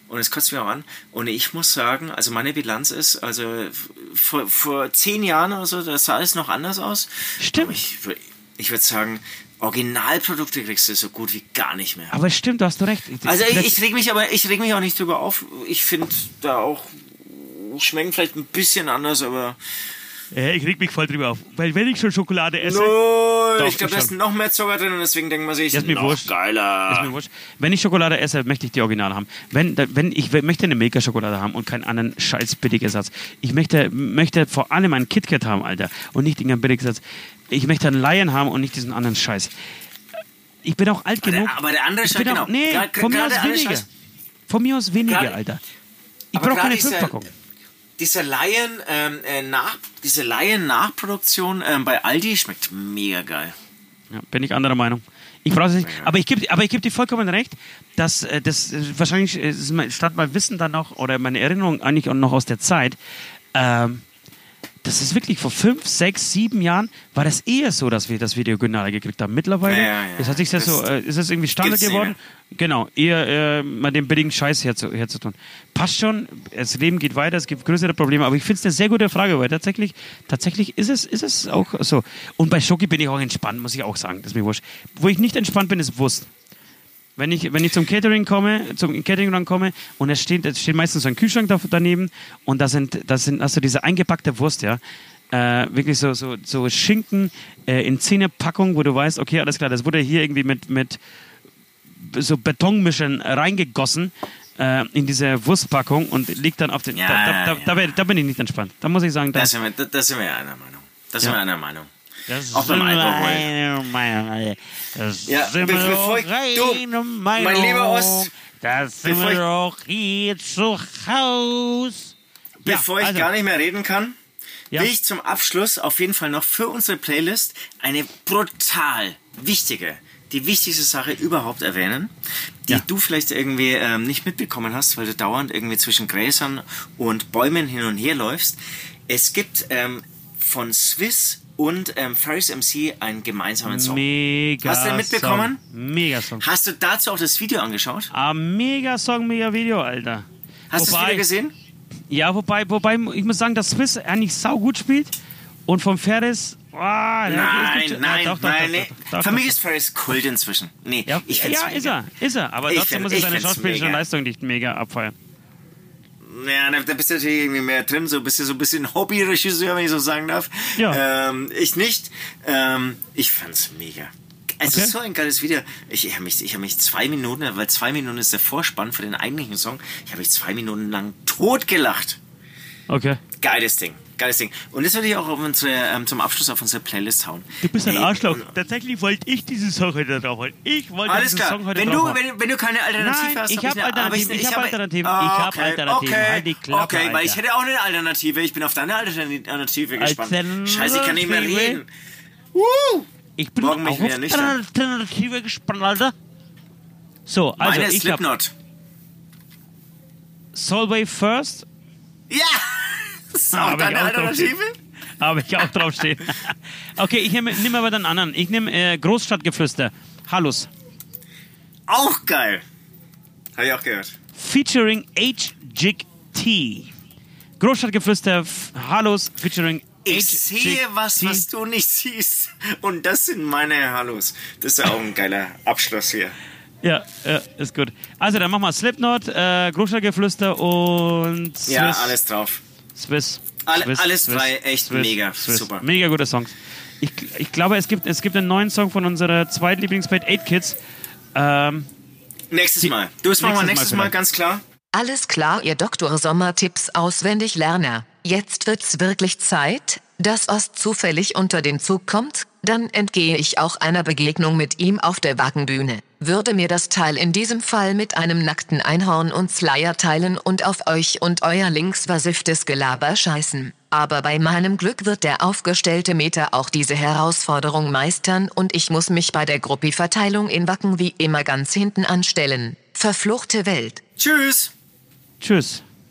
Speaker 4: Und es kotzt mich auch an. Und ich muss sagen, also meine Bilanz ist, also vor, vor zehn Jahren oder so, da sah es noch anders aus.
Speaker 3: Stimmt.
Speaker 4: Aber ich, ich würde sagen, Originalprodukte kriegst du so gut wie gar nicht mehr.
Speaker 3: Aber stimmt, du hast du recht.
Speaker 4: Also ich, ich reg mich aber, ich reg mich auch nicht drüber auf. Ich finde da auch schmecken vielleicht ein bisschen anders, aber
Speaker 3: ich reg mich voll drüber auf. Weil wenn ich schon Schokolade esse.
Speaker 4: no,
Speaker 3: Doch,
Speaker 4: ich glaube, da ist noch mehr Zucker drin und deswegen denkt man sich,
Speaker 3: Ist mir
Speaker 4: noch
Speaker 3: wurscht.
Speaker 4: geiler.
Speaker 3: Ist mir wurscht. Wenn ich Schokolade esse, möchte ich die Original haben. Wenn, da- wenn ich möchte eine Milka-Schokolade haben und keinen anderen scheiß Billigersatz. Ich möchte, möchte vor allem einen KitKat haben, Alter. Und nicht irgendeinen Billigersatz. Ich möchte einen Lion haben und nicht diesen anderen Scheiß. Ich bin auch alt
Speaker 4: Aber
Speaker 3: genug.
Speaker 4: der, aber der andere Scheiß, genau.
Speaker 3: auch, nee,
Speaker 4: Gra- gra-
Speaker 3: von mir aus weniger.
Speaker 4: Scheiß-
Speaker 3: Von mir aus weniger,
Speaker 4: Gerade-
Speaker 3: Alter. Ich brauche keine Fünfpackung.
Speaker 4: Diese Laien, ähm, äh, nach, diese Laien-Nachproduktion ähm, bei Aldi schmeckt mega geil.
Speaker 3: Ja, bin ich anderer Meinung. Ich brauche es nicht. Aber ich gebe aber ich geb dir vollkommen recht, dass äh, das äh, wahrscheinlich äh, statt mein Wissen dann noch oder meine Erinnerung eigentlich auch noch aus der Zeit. Ähm, das ist wirklich vor fünf, sechs, sieben Jahren war das eher so, dass wir das Video Originale gekriegt haben. Mittlerweile
Speaker 4: Ja, ja, ja.
Speaker 3: es hat sich das
Speaker 4: Das
Speaker 3: so, äh, ist es irgendwie Standard geworden. Genau, eher äh, mal den billigen Scheiß herzu, herzutun. Passt schon, das Leben geht weiter, es gibt größere Probleme, aber ich finde es eine sehr gute Frage, weil tatsächlich, tatsächlich ist es, ist es auch so. Und bei Schoki bin ich auch entspannt, muss ich auch sagen, das ist mir wurscht. Wo ich nicht entspannt bin, ist Wurst. Wenn ich, wenn ich zum Catering komme, zum Catering komme und es steht, es steht meistens so ein Kühlschrank da, daneben und da sind, da sind also diese eingepackte Wurst, ja. Äh, wirklich so, so, so Schinken äh, in Zehnerpackung, wo du weißt, okay, alles klar, das wurde hier irgendwie mit, mit so Betonmischen reingegossen äh, in diese Wurstpackung und liegt dann auf den.
Speaker 4: Ja,
Speaker 3: da, da, da,
Speaker 4: ja.
Speaker 3: da, bin- ich nicht entspannt. Da muss ich sagen, da,
Speaker 4: Da sind wir, da, da sind wir einer Meinung. Da sind
Speaker 3: Ja.
Speaker 4: wir einer Meinung.
Speaker 3: Das
Speaker 4: auch beim
Speaker 3: sind
Speaker 4: Alkohol.
Speaker 3: meine Meinung. Das
Speaker 4: Ja,
Speaker 3: sind wir
Speaker 4: bevor ich- du,
Speaker 3: eine
Speaker 4: mein
Speaker 3: Meinung.
Speaker 4: lieber Ost,
Speaker 3: das sind wir
Speaker 4: ich-
Speaker 3: doch hier zu Haus. Ja,
Speaker 4: Bevor ich
Speaker 3: also,
Speaker 4: gar nicht mehr reden kann,
Speaker 3: Ja.
Speaker 4: will ich zum Abschluss auf jeden Fall noch für unsere Playlist eine brutal wichtige, die wichtigste Sache überhaupt erwähnen, die
Speaker 3: Ja.
Speaker 4: du vielleicht irgendwie ähm, nicht mitbekommen hast, weil du dauernd irgendwie zwischen Gräsern und Bäumen hin und her läufst. Es gibt ähm, von Swiss und ähm, Ferris MC einen gemeinsamen Song.
Speaker 3: Mega
Speaker 4: Hast du den mitbekommen?
Speaker 3: Song. Mega Song.
Speaker 4: Hast du dazu auch das Video angeschaut?
Speaker 3: Ah, mega Song, mega Video, Alter.
Speaker 4: Hast du das Video gesehen?
Speaker 3: Ja, wobei, wobei, ich muss sagen, dass Swiss eigentlich sau gut spielt und vom Ferris. Oh,
Speaker 4: Nein, nein,
Speaker 3: doch, doch,
Speaker 4: nein,
Speaker 3: doch,
Speaker 4: nee.
Speaker 3: doch, doch,
Speaker 4: Für mich ist Ferris Kult inzwischen. Nee,
Speaker 3: Ja,
Speaker 4: ich
Speaker 3: ja
Speaker 4: mega.
Speaker 3: ist er, ist er. Aber
Speaker 4: Ich
Speaker 3: trotzdem
Speaker 4: find-
Speaker 3: muss ich seine schauspielerische. Leistung nicht mega abfeiern.
Speaker 4: Ja, da, da bist du natürlich irgendwie mehr drin, so bist du so ein bisschen Hobbyregisseur, wenn ich so sagen darf.
Speaker 3: Ja.
Speaker 4: Ähm, ich nicht. Ähm, ich fand's mega. Es
Speaker 3: Okay.
Speaker 4: ist so ein geiles Video. Ich, ich habe mich, ich hab mich zwei Minuten, weil zwei Minuten ist der Vorspann für den eigentlichen Song, ich habe mich zwei Minuten lang totgelacht.
Speaker 3: Okay.
Speaker 4: Geiles Ding. Geiles Ding. Und das würde ich auch auf unsere, ähm, zum Abschluss auf unsere Playlist hauen.
Speaker 3: Du bist ein Arschloch. Tatsächlich wollte ich diesen Song heute drauf holen. Ich wollte
Speaker 4: Alles
Speaker 3: diesen
Speaker 4: klar.
Speaker 3: Song heute
Speaker 4: Wenn
Speaker 3: drauf
Speaker 4: du, wenn, wenn du keine Alternative
Speaker 3: Nein,
Speaker 4: hast,
Speaker 3: ich
Speaker 4: hab
Speaker 3: hab Alternativen, ich hab
Speaker 4: hab-
Speaker 3: Alternativen, ich hab
Speaker 4: okay,
Speaker 3: Alternativen.
Speaker 4: Okay,
Speaker 3: Halt die Klappe,
Speaker 4: okay, weil
Speaker 3: Alter.
Speaker 4: ich hätte auch eine Alternative. Ich bin auf deine Alternative gespannt.
Speaker 3: Alternative.
Speaker 4: Scheiße, ich kann nicht mehr reden. Woo!
Speaker 3: Ich bin
Speaker 4: Morgen
Speaker 3: auch auf
Speaker 4: nüchtern.
Speaker 3: eine Alternative gespannt, Alter. So, also
Speaker 4: Meine
Speaker 3: ich hab,
Speaker 4: Slipknot.
Speaker 3: Solway First.
Speaker 4: Ja! Das ist auch deine Alternative?
Speaker 3: Habe ich auch draufstehen. okay, ich nehme nehm aber den anderen. Ich nehme äh, Großstadtgeflüster. Hallus.
Speaker 4: Auch geil. Habe ich auch gehört.
Speaker 3: Featuring H-Jig T. Großstadtgeflüster Hallus featuring
Speaker 4: Ich sehe was, was du nicht siehst. Und das sind meine Hallos. Das ist auch ein geiler Abschluss hier.
Speaker 3: Ja, ja, ist gut. Also, dann machen wir Slipknot, äh, Großstadtgeflüster und.
Speaker 4: Ja, alles drauf.
Speaker 3: Swiss.
Speaker 4: Alle-
Speaker 3: Swiss,
Speaker 4: alles
Speaker 3: Swiss,
Speaker 4: drei echt mega, super.
Speaker 3: Mega gute Songs. Ich, ich glaube, es gibt, es gibt einen neuen Song von unserer Zweitlieblingsband 8 Kids. Ähm,
Speaker 4: Nächstes Mal. Du, das machen wir
Speaker 3: Nächstes Mal
Speaker 4: nächstes Mal, ganz klar.
Speaker 2: Alles klar, ihr Dr. Sommer-Tipps auswendig Lerner. Jetzt wird's wirklich Zeit, dass Ost zufällig unter den Zug kommt, dann entgehe ich auch einer Begegnung mit ihm auf der Wagenbühne. Würde mir das Teil in diesem Fall mit einem nackten Einhorn und Slayer teilen und auf euch und euer linksversifftes Gelaber scheißen. Aber bei meinem Glück wird der aufgestellte Meter auch diese Herausforderung meistern und ich muss mich bei der Gruppi-Verteilung in Wacken wie immer ganz hinten anstellen. Verfluchte Welt.
Speaker 4: Tschüss.
Speaker 3: tschüss.